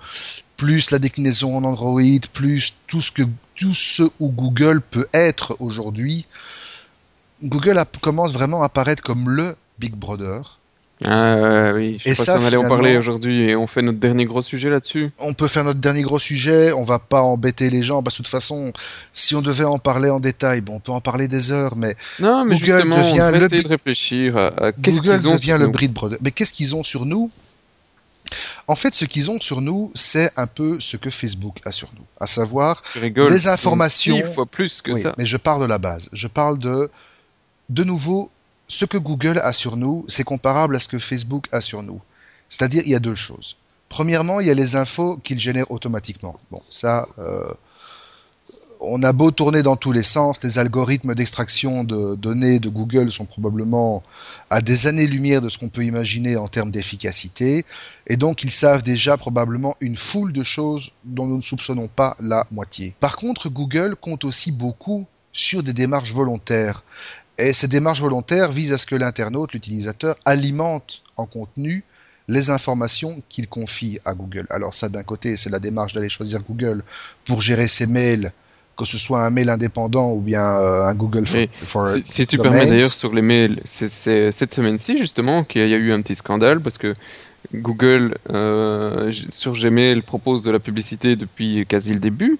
plus la déclinaison en Android, plus tout ce que tout ce où Google peut être aujourd'hui, Google commence vraiment à apparaître comme le Big Brother ah oui, je et ça, allait en parler aujourd'hui et on fait notre dernier gros sujet là-dessus. On peut faire notre dernier gros sujet, on va pas embêter les gens parce que de toute façon, si on devait en parler en détail, bon, on peut en parler des heures, mais, non, mais Google devient le de réfléchir à, ont devient le Brit Brother. Mais qu'est-ce qu'ils ont sur nous? En fait, ce qu'ils ont sur nous, c'est un peu ce que Facebook a sur nous, à savoir les informations. fois plus que oui, ça. Mais je parle de la base. Je parle de, de nouveau, ce que Google a sur nous, c'est comparable à ce que Facebook a sur nous. C'est-à-dire, il y a deux choses. Premièrement, il y a les infos qu'il génère automatiquement. Bon, ça, euh, on a beau tourner dans tous les sens, les algorithmes d'extraction de données de Google sont probablement à des années-lumière de ce qu'on peut imaginer en termes d'efficacité, et donc ils savent déjà probablement une foule de choses dont nous ne soupçonnons pas la moitié. Par contre, Google compte aussi beaucoup sur des démarches volontaires. Et ces démarches volontaires visent à ce que l'internaute, l'utilisateur, alimente en contenu les informations qu'il confie à Google. Alors ça, d'un côté, c'est la démarche d'aller choisir Google pour gérer ses mails, que ce soit un mail indépendant ou bien euh, un Google for, si, tu permets d'ailleurs sur les mails, c'est cette semaine-ci justement qu'il y a eu un petit scandale parce que Google euh, sur Gmail propose de la publicité depuis quasi le début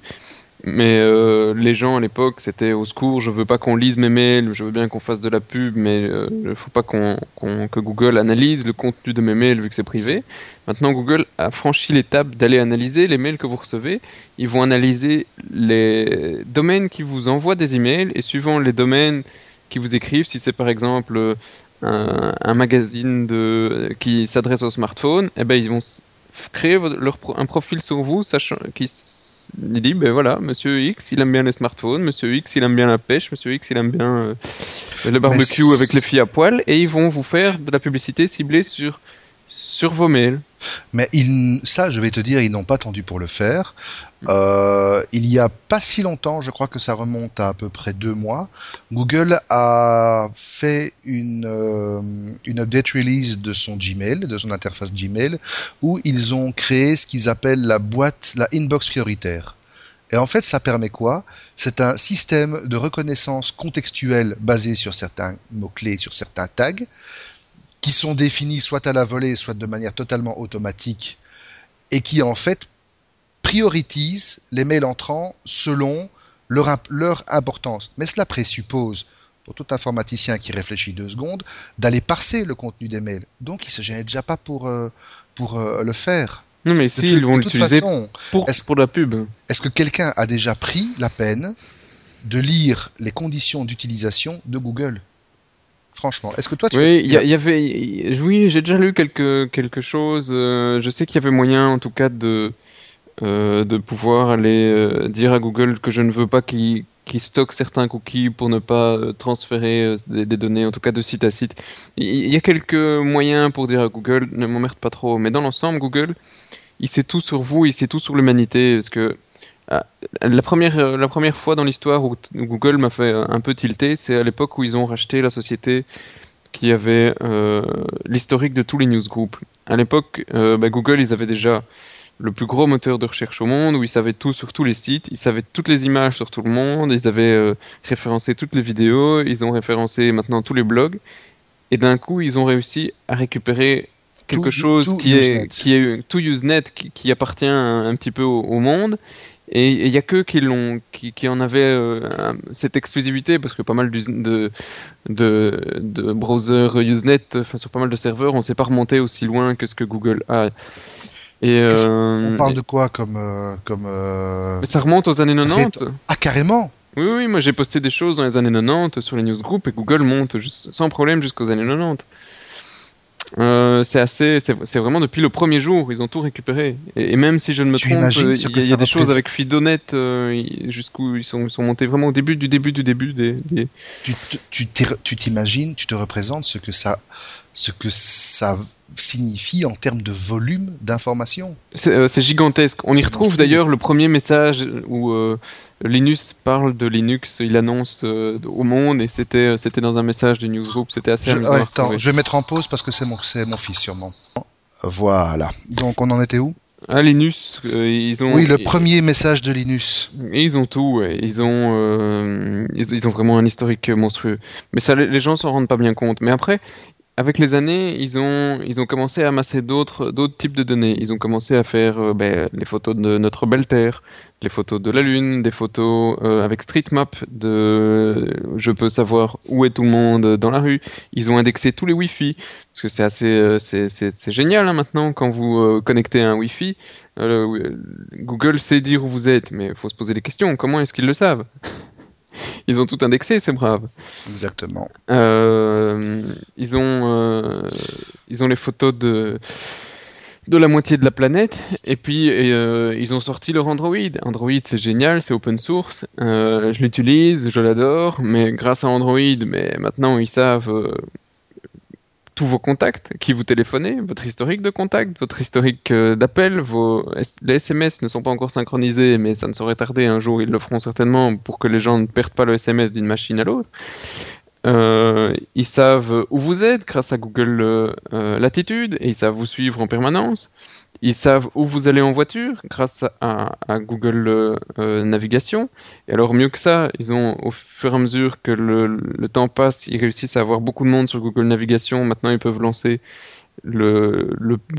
mais euh, les gens à l'époque, c'était au secours, je veux pas qu'on lise mes mails, je veux bien qu'on fasse de la pub, mais euh, il ne faut pas qu'on, que Google analyse le contenu de mes mails vu que c'est privé. Maintenant, Google a franchi l'étape d'aller analyser les mails que vous recevez. Ils vont analyser les domaines qui vous envoient des emails et suivant les domaines qui vous écrivent, si c'est par exemple un, magazine qui s'adresse au smartphone, eh ben, ils vont créer un profil sur vous, sachant qu'ils il dit, ben voilà, Monsieur X, il aime bien les smartphones, Monsieur X, il aime bien la pêche, Monsieur X, il aime bien euh, le barbecue avec les filles à poil, et ils vont vous faire de la publicité ciblée sur sur vos mails. Mais ils, ça, je vais te dire, ils n'ont pas tendu pour le faire. Euh, il y a pas si longtemps, je crois que ça remonte à à peu près deux mois, Google a fait une, euh, une update release de son Gmail, de son interface Gmail, où ils ont créé ce qu'ils appellent la boîte, la inbox prioritaire. Et en fait, ça permet quoi? C'est un système de reconnaissance contextuelle basé sur certains mots-clés, sur certains tags, qui sont définis soit à la volée, soit de manière totalement automatique, et qui en fait priorisent les mails entrants selon leur, leur importance. Mais cela présuppose, pour tout informaticien qui réfléchit deux secondes, d'aller parser le contenu des mails. Donc il ne se gêne déjà pas pour, euh, pour euh, le faire. Non, mais si, ils vont l'utiliser pour, pour la pub. Est-ce que quelqu'un a déjà pris la peine de lire les conditions d'utilisation de Google? Franchement. Est-ce que toi tu Oui, il y, avait oui, j'ai déjà lu quelque quelque chose, euh, je sais qu'il y avait moyen en tout cas de euh, de pouvoir aller euh, dire à Google que je ne veux pas qu'il stocke certains cookies pour ne pas transférer des, données, en tout cas de site à site. Il y, a quelques moyens pour dire à Google ne m'emmerde pas trop, mais dans l'ensemble, Google, il sait tout sur vous, il sait tout sur l'humanité, parce que la première, euh, la première fois dans l'histoire où Google m'a fait un peu tilter, c'est à l'époque où ils ont racheté la société qui avait euh, l'historique de tous les newsgroups. À l'époque, euh, bah, Google, ils avaient déjà le plus gros moteur de recherche au monde, où ils savaient tout sur tous les sites, ils savaient toutes les images sur tout le monde, ils avaient référencé toutes les vidéos, ils ont référencé maintenant tous les blogs, et d'un coup, ils ont réussi à récupérer quelque chose qui est, qui est tout Usenet, qui, qui appartient un, petit peu au, monde. Et il n'y a que qui, l'ont, qui, qui en avaient euh, cette exclusivité, parce que pas mal de, de, de browsers Usenet, enfin sur pas mal de serveurs, on ne s'est pas remonté aussi loin que ce que Google a. Et euh, on parle de quoi comme. Euh, comme Mais ça remonte aux années 90 Ah, carrément oui, oui, moi j'ai posté des choses dans les années 90 sur les newsgroups et Google monte juste, sans problème jusqu'aux années 90. Euh, c'est assez, c'est vraiment depuis le premier jour, ils ont tout récupéré. Et, même si je ne me trompe, il y, a, des choses avec Fidonet euh, jusqu'où ils sont, sont, montés vraiment au début du début du début des. Tu t'imagines, tu te représentes ce que ça, ce que ça signifie en termes de volume d'information. C'est euh, gigantesque. On y retrouve d'ailleurs le premier message où euh, Linus parle de Linux, il annonce euh, au monde et c'était c'était dans un message du newsgroup, c'était assez je, attends, je vais mettre en pause parce que c'est mon mon fils sûrement. Voilà. Donc on en était où? Ah, Linus, ils ont. Oui, le premier message de Linus. ils ont tout, ils ont, ils, ont vraiment un historique monstrueux. Mais ça, les gens s'en rendent pas bien compte. Mais après, avec les années, ils ont, ils ont commencé à amasser d'autres, d'autres types de données. Ils ont commencé à faire euh, ben, les photos de notre belle Terre, les photos de la Lune, des photos euh, avec StreetMap, de je peux savoir où est tout le monde dans la rue. Ils ont indexé tous les Wi-Fi, parce que c'est assez, euh, c'est, génial hein, maintenant quand vous connectez à un Wi-Fi. Google sait dire où vous êtes, mais il faut se poser des questions. Comment est-ce qu'ils le savent? Ils ont tout indexé, c'est brave. Exactement. Euh, ils ont, euh, ils ont les photos de de la moitié de la planète et puis euh, ils ont sorti leur Android. Android c'est génial, c'est open source, je l'utilise, je l'adore, mais grâce à Android, mais maintenant ils savent tous vos contacts, qui vous téléphonez, votre historique de contact, votre historique euh, d'appel, vos les SMS ne sont pas encore synchronisés, mais ça ne saurait tarder. Un jour, ils le feront certainement pour que les gens ne perdent pas le SMS d'une machine à l'autre. Euh, ils savent où vous êtes grâce à Google euh, Latitude et ils savent vous suivre en permanence. Ils savent où vous allez en voiture grâce à, Google euh, Navigation. Et alors mieux que ça, ils ont au fur et à mesure que le, temps passe, ils réussissent à avoir beaucoup de monde sur Google Navigation. Maintenant, ils peuvent lancer le,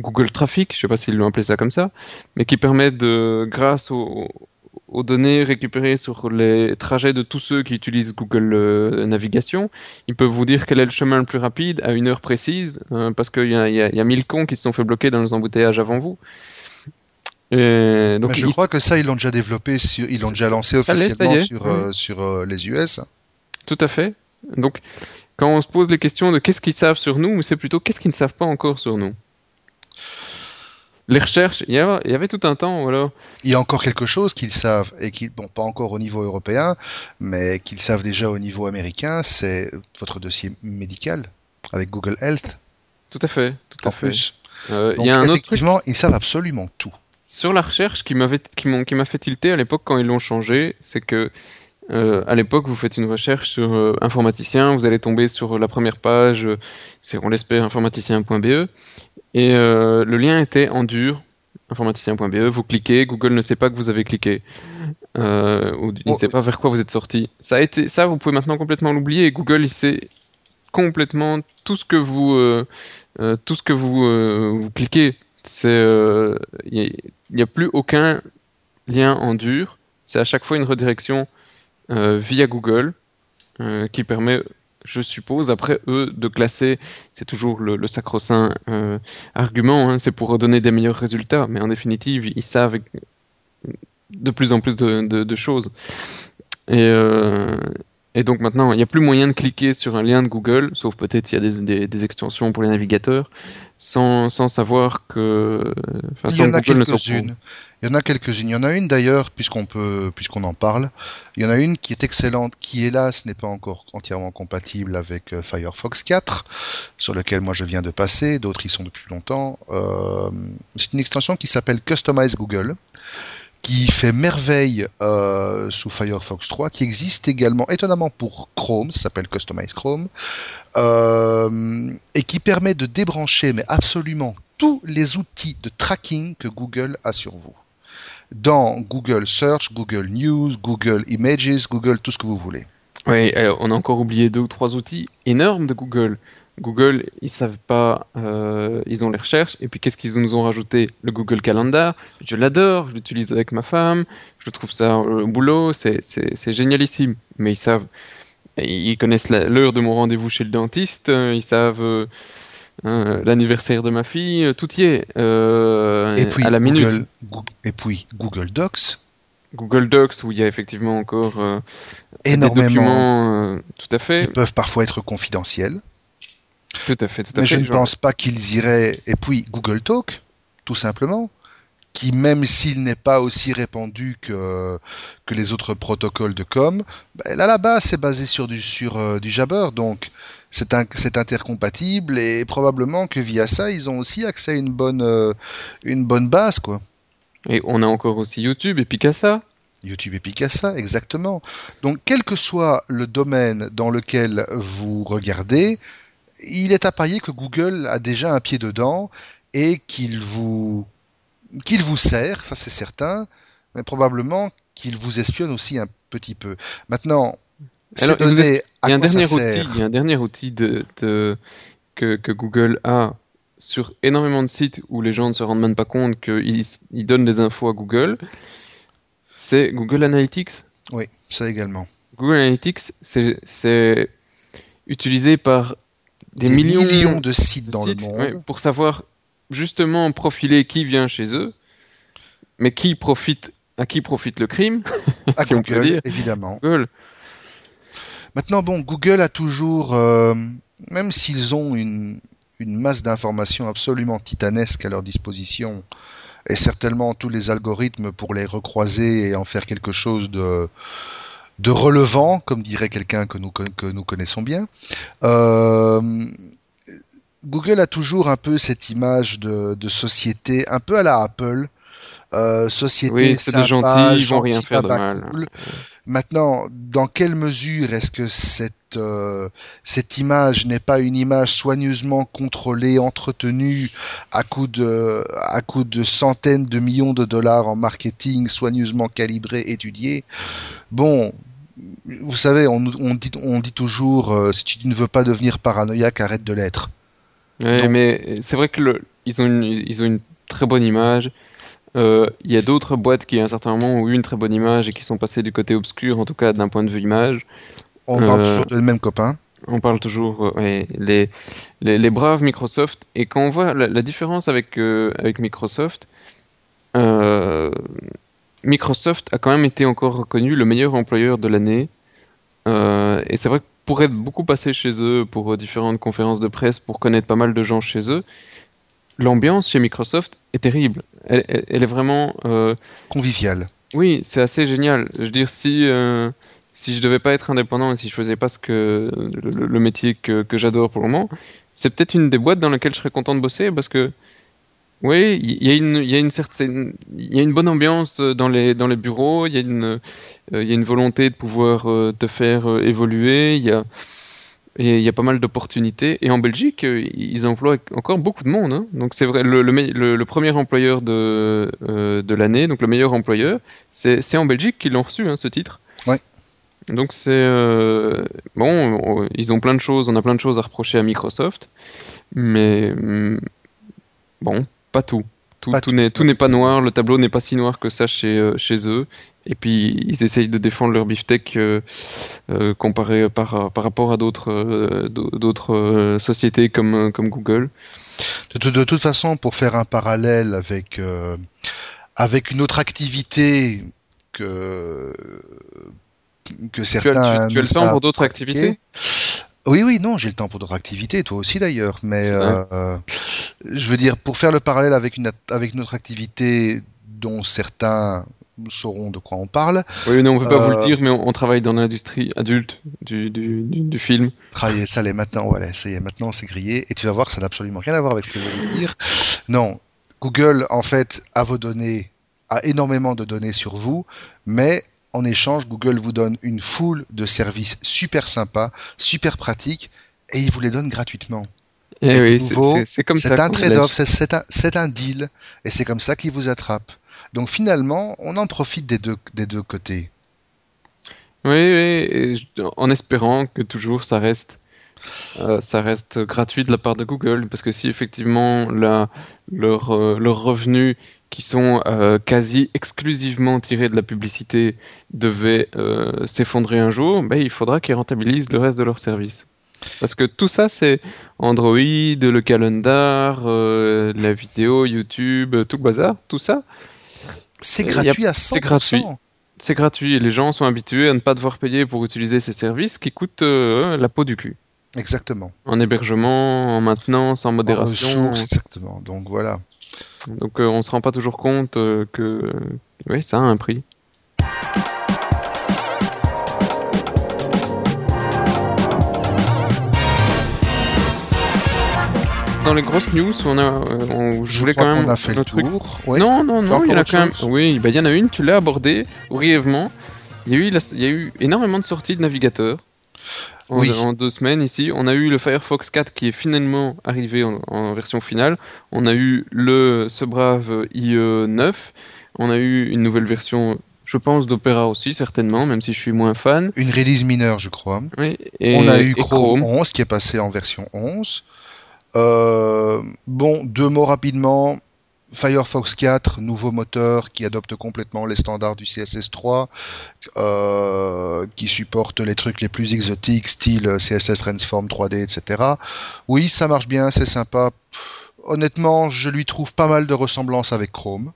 Google Traffic, je ne sais pas s'ils l'ont appelé ça comme ça, mais qui permet de, grâce au, aux données récupérées sur les trajets de tous ceux qui utilisent Google euh, Navigation. Ils peuvent vous dire quel est le chemin le plus rapide à une heure précise, euh, parce qu'il y, a, mille cons qui se sont fait bloquer dans les embouteillages avant vous. donc je crois que ça, ils l'ont déjà développé, ils l'ont déjà lancé officiellement sur, euh, sur les US. Tout à fait. Donc, quand on se pose les questions de qu'est-ce qu'ils savent sur nous, c'est plutôt qu'est-ce qu'ils ne savent pas encore sur nous les recherches, il y, avait, tout un temps, voilà. Il y a encore quelque chose qu'ils savent, et qui, bon, pas encore au niveau européen, mais qu'ils savent déjà au niveau américain, c'est votre dossier médical avec Google Health. Tout à fait, tout à fait. Euh, y a un effectivement, ils savent absolument tout. Sur la recherche, qui m'a fait tilter à l'époque quand ils l'ont changé, c'est que euh, à l'époque, vous faites une recherche sur euh, informaticien, vous allez tomber sur la première page, c'est on l'espère informaticien.be, et euh, le lien était en dur, informaticien.be, vous cliquez, Google ne sait pas que vous avez cliqué, euh, ou il ne sait pas vers quoi vous êtes sorti. Ça, a été, ça vous pouvez maintenant complètement l'oublier, Google il sait complètement tout ce que vous, euh, tout ce que vous, vous cliquez. Il n'y a, a, plus aucun lien en dur, c'est à chaque fois une redirection via Google qui permet je suppose. Après, eux, de classer, c'est toujours le, sacro-saint euh, argument, hein, c'est pour donner des meilleurs résultats. Mais en définitive, ils savent de plus en plus de, choses. Euh, et, donc maintenant, il n'y a plus moyen de cliquer sur un lien de Google, sauf peut-être il y a des, des, extensions pour les navigateurs, sans, sans savoir que. Enfin, il y en a quelques-unes. Il y en a quelques-unes. Il y en a une d'ailleurs, puisqu'on peut, puisqu'on en parle. Il y en a une qui est excellente, qui hélas n'est pas encore entièrement compatible avec euh, Firefox 4, sur lequel moi je viens de passer. D'autres y sont depuis longtemps. Euh, c'est une extension qui s'appelle Customize Google qui fait merveille euh, sous Firefox 3, qui existe également étonnamment pour Chrome, s'appelle Customize Chrome, euh, et qui permet de débrancher mais absolument tous les outils de tracking que Google a sur vous. Dans Google Search, Google News, Google Images, Google tout ce que vous voulez. Oui, on a encore oublié deux ou trois outils énormes de Google. Google, ils savent pas, euh, ils ont les recherches, et puis qu'est-ce qu'ils nous ont rajouté? Le Google Calendar, je l'adore, je l'utilise avec ma femme, je trouve ça euh, au boulot, c'est génialissime, mais ils savent, ils connaissent l'heure de mon rendez-vous chez le dentiste, euh, ils savent l'anniversaire de ma fille, tout y est, et puis, à la minute. et puis Google Docs. Google Docs où il y a effectivement encore énormément des documents, tout à fait, qui peuvent parfois être confidentiels. Tout à fait, tout à Mais fait. je ne pense pas qu'ils iraient. Et puis Google Talk, tout simplement, qui même s'il n'est pas aussi répandu que, que les autres protocoles de com, ben là là-bas c'est basé sur du sur euh, du Jabber, donc c'est un, intercompatible et probablement que via ça ils ont aussi accès à une bonne euh, une bonne base quoi. Et on a encore aussi YouTube et Picasa. YouTube et Picasa, exactement. Donc, quel que soit le domaine dans lequel vous regardez, il est à parier que Google a déjà un pied dedans et qu'il vous, qu'il vous sert, ça c'est certain, mais probablement qu'il vous espionne aussi un petit peu. Maintenant, il, y a un dernier outil, il y a un dernier outil de, que, Google a sur énormément de sites où les gens ne se rendent même pas compte qu'ils ils donnent des infos à Google, c'est Google Analytics. Oui, ça également. Google Analytics, c'est utilisé par des, millions, de sites dans le monde. pour savoir justement profiler qui vient chez eux, mais qui profite, à qui profite le crime. À Google, évidemment. Maintenant, bon, Google a toujours, euh, même s'ils ont une, une masse d'informations absolument titanesque à leur disposition, et certainement tous les algorithmes pour les recroiser et en faire quelque chose de de relevant, comme dirait quelqu'un que nous, que nous connaissons bien. Euh, Google a toujours un peu cette image de, de société, un peu à la Apple. Euh, société oui, c'est gentils, ils vont rien faire de mal. Maintenant, dans quelle mesure est-ce que cette euh, cette image n'est pas une image soigneusement contrôlée, entretenue à coup de à coup de centaines de millions de dollars en marketing, soigneusement calibré, étudié? Bon, vous savez, on, dit, on dit toujours euh, si tu ne veux pas devenir paranoïaque, arrête de l'être. Oui, mais c'est vrai que ils, ont une, ils ont une très bonne image. Euh, il y a d'autres boîtes qui, à un certain moment, ont eu une très bonne image et qui sont passées du côté obscur, en tout cas d'un point de vue image. On parle euh, toujours de même copain. On parle toujours, les, les, les, braves Microsoft. Et quand on voit la, différence avec, avec Microsoft, Microsoft a quand même été encore reconnu le meilleur employeur de l'année. Euh, et c'est vrai que pour être beaucoup passé chez eux, pour euh, différentes conférences de presse, pour connaître pas mal de gens chez eux, l'ambiance chez Microsoft est terrible. Elle, est vraiment... Euh, Conviviale. Oui, c'est assez génial. Je veux dire, si, si je devais pas être indépendant et si je faisais pas ce que, le, métier que, que j'adore pour le moment, c'est peut-être une des boîtes dans laquelle je serais content de bosser parce que oui, il y a une, il y a une certaine, il y a une bonne ambiance euh, dans les, dans les bureaux. Il y a une, euh, il y a une volonté de pouvoir euh, te faire évoluer. Il y a, il y a pas mal d'opportunités. Et en Belgique, ils emploient encore beaucoup de monde. Hein. Donc c'est vrai, le, le, le, premier employeur de, de l'année, donc le meilleur employeur, c'est en Belgique qu'ils l'ont reçu, hein, ce titre. Ouais. Donc c'est bon, ils ont plein de choses, on a plein de choses à reprocher à Microsoft, mais mm, bon, pas tout. Tout, tout n'est pas noir, le tableau n'est pas si noir que ça chez, euh, chez eux. Et puis ils essayent de défendre leur beefsteak euh, euh, comparé par, par rapport à d'autres d'autres sociétés comme, comme Google. De, de, toute façon, pour faire un parallèle avec, avec une autre activité que, que certains. Tu as, le temps pour d'autres activités? Oui, oui, non, j'ai le temps pour d'autres activités, toi aussi d'ailleurs, mais euh, je veux dire, pour faire le parallèle avec une, avec notre activité dont certains sauront de quoi on parle. Oui, non, on ne peut pas vous le euh, dire, mais on, travaille dans l'industrie adulte du, du, du, film. Travailler, ça l'est maintenant, voilà, ça y est, maintenant c'est grillé, et tu vas voir que ça n'a absolument rien à voir avec ce que je veux dire. Non, Google, en fait, a vos données, a énormément de données sur vous, mais en échange, Google vous donne une foule de services super sympas, super pratiques, et il vous les donne gratuitement. Et, oui, c'est comme ça. C'est un trade-off, c'est un, deal, et c'est comme ça qu'il vous attrape. Donc finalement, on en profite des deux, des deux côtés. Oui, oui en espérant que toujours ça reste euh, ça reste gratuit de la part de Google, parce que si effectivement la, leur, euh, leurs revenus qui sont euh, quasi exclusivement tirés de la publicité devaient euh, s'effondrer un jour, ben, il faudra qu'ils rentabilisent le reste de leurs services. Parce que tout ça, c'est Android, le calendar, la vidéo, YouTube, tout le bazar, tout ça, C'est a- gratuit à 100%. c'est gratuit. c'est gratuit et les gens sont habitués à ne pas devoir payer pour utiliser ces services qui coûtent euh, la peau du cul. Exactement. En hébergement, en maintenance, en En modération. ressources, exactement. Donc voilà. Donc euh, on se rend pas toujours compte euh, que oui, ça a un prix. Dans les grosses news, on a, euh, on, je, Je voulais quand même qu'on a fait le tour. Ouais. Non, non, non, il y en a quand même. Oui, bah, il y en a une, tu l'as abordée brièvement. Il y, a eu il y a eu énormément de sorties de navigateurs. En, Oui. en deux semaines ici, on a eu le Firefox 4 qui est finalement arrivé en, en version finale. On a eu le ce brave IE 9. On a eu une nouvelle version, je pense, d'Opera aussi certainement, même si je suis moins fan. Une release mineure, je crois. Oui, et, On a eu et Chrome, 11 qui est passé en version 11. Euh, bon, deux mots rapidement. Firefox 4, nouveau moteur qui adopte complètement les standards du CSS3, euh, qui supporte les trucs les plus exotiques, style CSS Transform 3D, etc. Oui, ça marche bien, c'est sympa. Honnêtement, je lui trouve pas mal de ressemblances avec Chrome.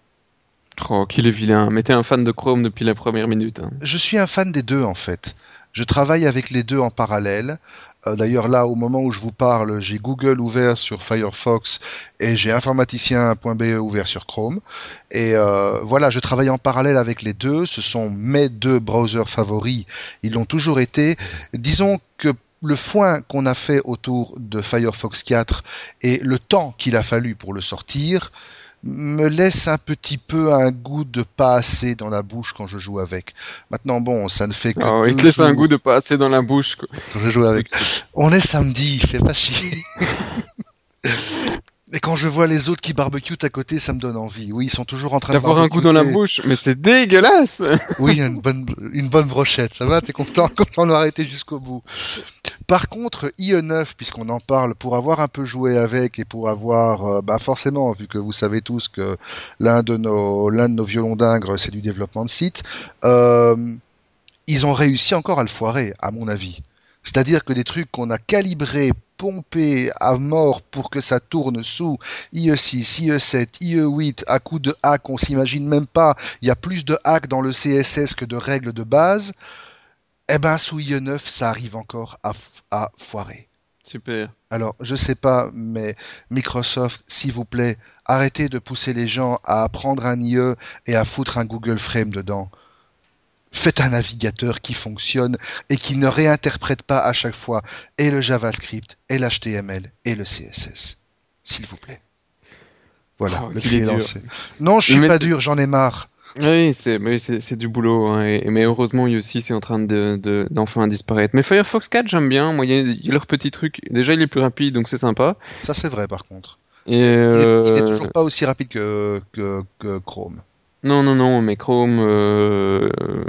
Oh, qu'il est vilain. Mais t'es un fan de Chrome depuis la première minute. hein. Je suis un fan des deux en fait. Je travaille avec les deux en parallèle. Euh, D'ailleurs là, au moment où je vous parle, j'ai Google ouvert sur Firefox et j'ai informaticien.be ouvert sur Chrome. Et euh, voilà, je travaille en parallèle avec les deux. Ce sont mes deux browsers favoris. Ils l'ont toujours été. Disons que le foin qu'on a fait autour de Firefox 4 et le temps qu'il a fallu pour le sortir me laisse un petit peu un goût de pas assez dans la bouche quand je joue avec. Maintenant, bon, ça ne fait que. Oh, il te laisse un goût de passer dans la bouche. quoi. quand je joue avec. On est samedi, fais pas chier. Et quand je vois les autres qui barbecuent à côté, ça me donne envie. Oui, ils sont toujours en train de D'avoir un goût dans la bouche, mais c'est dégueulasse Oui, une bonne, une bonne brochette. Ça va, t'es content quand on a arrêté jusqu'au bout. Par contre, IE9, puisqu'on en parle, pour avoir un peu joué avec et pour avoir, euh, bah forcément, vu que vous savez tous que l'un de nos, violons d'ingres, c'est du développement de site, euh, ils ont réussi encore à le foirer, à mon avis. C'est-à-dire que des trucs qu'on a calibrés, pompés à mort pour que ça tourne sous IE6, IE7, IE8, à coup de hack, on s'imagine même pas, il y a plus de hack dans le CSS que de règles de base, eh ben sous IE9, ça arrive encore à, à foirer. Super. Alors, je sais pas, mais Microsoft, s'il vous plaît, arrêtez de pousser les gens à prendre un IE et à foutre un Google Frame dedans. Faites un navigateur qui fonctionne et qui ne réinterprète pas à chaque fois et le JavaScript, et l'HTML, et le CSS. S'il vous plaît. Voilà, Oh, le cri est lancé. Non, je suis Mais- pas dur, j'en ai marre. Oui, c'est du boulot, hein, et- mais heureusement, aussi c'est en train de, de- d'enfin disparaître. Mais Firefox 4, j'aime bien. Moi, il y, a- leur petit truc. Déjà, il est plus rapide, donc c'est sympa. Ça, c'est vrai, par contre. Et Il est, il est euh, toujours pas aussi rapide que, que, que Chrome. non, non, non, mais Chrome, euh, euh,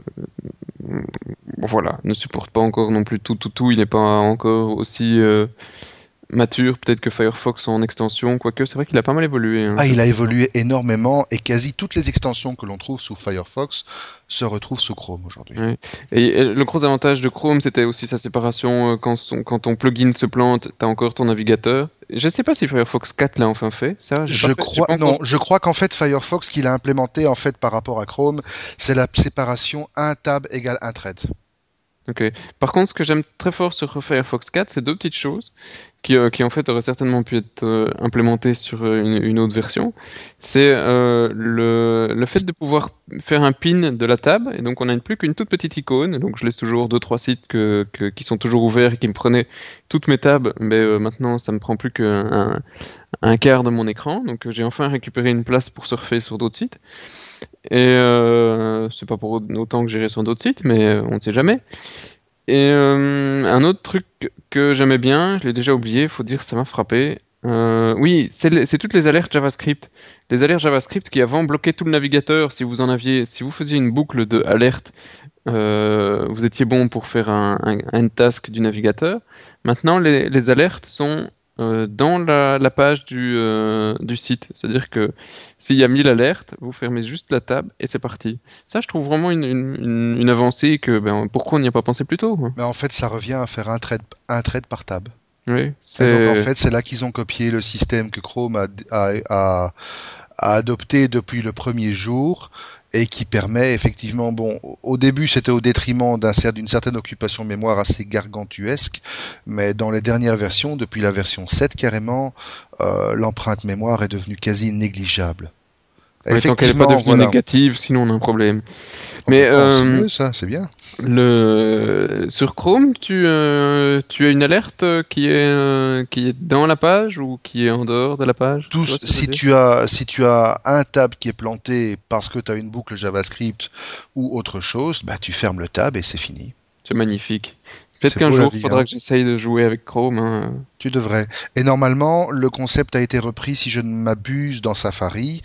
voilà, ne supporte pas encore non plus tout, tout, tout. Il n'est pas encore aussi euh, mature, peut-être que Firefox en extension, quoique c'est vrai qu'il a pas mal évolué. hein. Ah, il a évolué énormément et quasi toutes les extensions que l'on trouve sous Firefox se retrouvent sous Chrome aujourd'hui. Et, et le gros avantage de Chrome, c'était aussi sa séparation. euh, Quand, son- quand ton plugin se plante, tu as encore ton navigateur. Je sais pas si Firefox 4 l'a enfin fait. Ça, Je pas fait- j'ai crois, pas non, je crois qu'en fait Firefox qu'il a implémenté en fait par rapport à Chrome, c'est la séparation un tab égale un thread. Par contre, ce que j'aime très fort sur Firefox 4, c'est deux petites choses qui, euh, qui en fait auraient certainement pu être euh, implémentées sur euh, une, autre version. C'est le, le fait de pouvoir faire un pin de la tab, et donc on n'a plus qu'une toute petite icône. Donc je laisse toujours deux trois sites qui sont toujours ouverts et qui me prenaient toutes mes tabs, mais maintenant ça me prend plus qu'un un quart de mon écran. Donc euh, j'ai enfin récupéré une place pour surfer sur d'autres sites. Et euh, c'est pas pour autant que j'irai sur d'autres sites, mais euh, on ne sait jamais. Et un autre truc que j'aimais bien, je l'ai déjà oublié, faut dire que ça m'a frappé. Oui, c'est toutes les alertes JavaScript. Les alertes JavaScript qui avant bloquaient tout le navigateur si vous en aviez, si vous faisiez une boucle de alerte vous étiez bon pour faire un, un, un task du navigateur. Maintenant, les alertes sont euh, dans la, la page du, euh, du site. C'est-à-dire que s'il y a 1000 alertes, vous fermez juste la table et c'est parti. Ça, je trouve vraiment une, une, une avancée que ben, pourquoi on n'y a pas pensé plus tôt. Mais en fait, ça revient à faire un trade, un trade par tab. Oui, Et c'est donc en fait, c'est là qu'ils ont copié le système que Chrome a, a, a, a adopté depuis le premier jour et qui permet effectivement, bon, au début c'était au détriment d'une certaine occupation mémoire assez gargantuesque, mais dans les dernières versions, depuis la version 7 carrément, euh, l'empreinte mémoire est devenue quasi négligeable. Ouais, tant qu'elle n'est pas devenue voilà. négative, sinon on a un problème. Mais, c'est euh, mieux ça, c'est bien. Le... Sur Chrome, tu, euh, tu as une alerte qui est, euh, qui est dans la page ou qui est en dehors de la page? Tu vois si tu as si tu as un tab qui est planté parce que tu as une boucle JavaScript ou autre chose, bah tu fermes le tab et c'est fini. C'est magnifique. Peut-être qu'un jour, il faudra hein. que j'essaye de jouer avec Chrome. hein. Tu devrais. Et normalement, le concept a été repris, si je ne m'abuse, dans Safari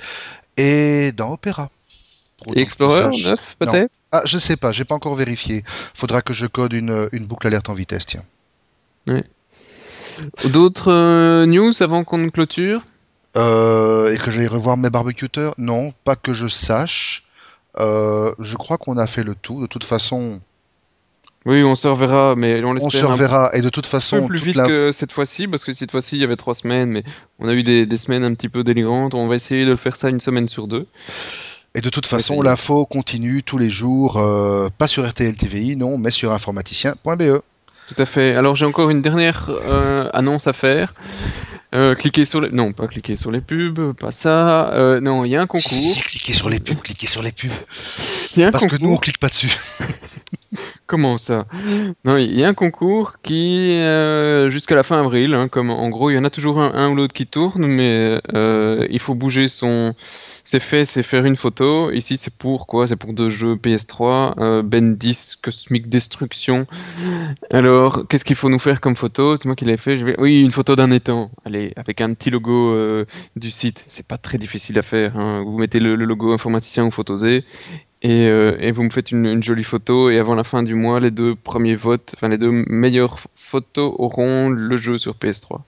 et dans Opera. Et Explorer je sache. 9, peut-être Ah, je sais pas, j'ai pas encore vérifié. Faudra que je code une, une boucle alerte en vitesse, tiens. D'autres euh, news avant qu'on ne clôture Euh, et que j'aille revoir mes barbecuteurs Non, pas que je sache. Euh, je crois qu'on a fait le tout. De toute façon, Oui, on se reverra, mais on on l'espère se un reverra. Et de toute peu façon, plus toute vite l'info- que cette fois-ci, parce que cette fois-ci, il y avait trois semaines, mais on a eu des, des semaines un petit peu délirantes. On va essayer de le faire ça une semaine sur deux. Et de toute façon, l'info continue tous les jours, euh, pas sur RTL TVI, non, mais sur informaticien.be. Tout à fait. Alors j'ai encore une dernière euh, annonce à faire. Euh, cliquez sur les... Non, pas cliquer sur les pubs, pas ça. Euh, non, il y a un concours. Si, si, si, cliquez sur les pubs, cliquez sur les pubs. Il y a un Parce que concours. nous, on clique pas dessus. Comment ça? Non, il y a un concours qui, euh, jusqu'à la fin avril, hein, comme en gros, il y en a toujours un, ou l'autre qui tourne, mais euh, il faut bouger son. C'est fait, c'est faire une photo. Ici, c'est pour quoi? C'est pour deux jeux PS3, euh, Bendis, Cosmic Destruction. Alors, qu'est-ce qu'il faut nous faire comme photo? C'est moi qui l'ai fait. Oui, une photo d'un étang. Allez, avec un petit logo euh, du site. C'est pas très difficile à faire. hein. Vous mettez le, le logo informaticien ou photosé. Et, euh, et vous me faites une, une jolie photo et avant la fin du mois, les deux premiers votes, enfin les deux meilleures photos auront le jeu sur PS3.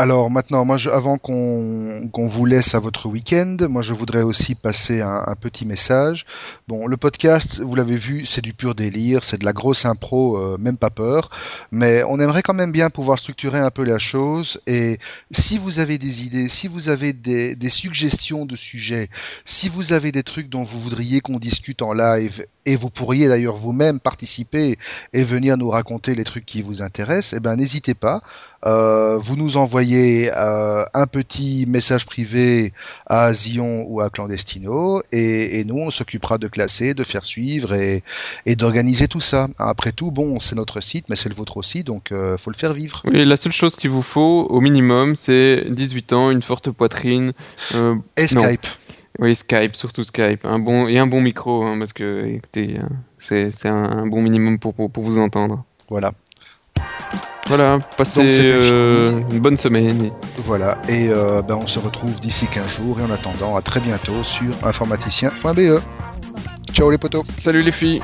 Alors maintenant, avant qu'on vous laisse à votre week-end, moi, je voudrais aussi passer un, petit message. Bon, le podcast, vous l'avez vu, c'est du pur délire, c'est de la grosse impro, euh, même pas peur. Mais on aimerait quand même bien pouvoir structurer un peu la chose. Et si vous avez des idées, si vous avez des suggestions de sujets, si vous avez des trucs dont vous voudriez qu'on discute en live, et vous pourriez d'ailleurs vous-même participer et venir nous raconter les trucs qui vous intéressent, eh ben n'hésitez pas. Euh, vous nous envoyez euh, un petit message privé à Zion ou à Clandestino et, et nous on s'occupera de classer, de faire suivre et, et d'organiser tout ça. Après tout, bon, c'est notre site, mais c'est le vôtre aussi, donc euh, faut le faire vivre. Oui, la seule chose qu'il vous faut au minimum, c'est 18 ans, une forte poitrine, euh, Et Non. Oui Skype, surtout Skype, un bon et un bon micro, hein, parce que écoutez, hein, c'est c'est un, un bon minimum pour, pour, pour vous entendre. Voilà, Voilà, passez euh, une bonne semaine. voilà. Et euh, ben, on se retrouve d'ici 15 jours et en attendant, à très bientôt sur informaticien.be. Ciao les potos Salut les filles.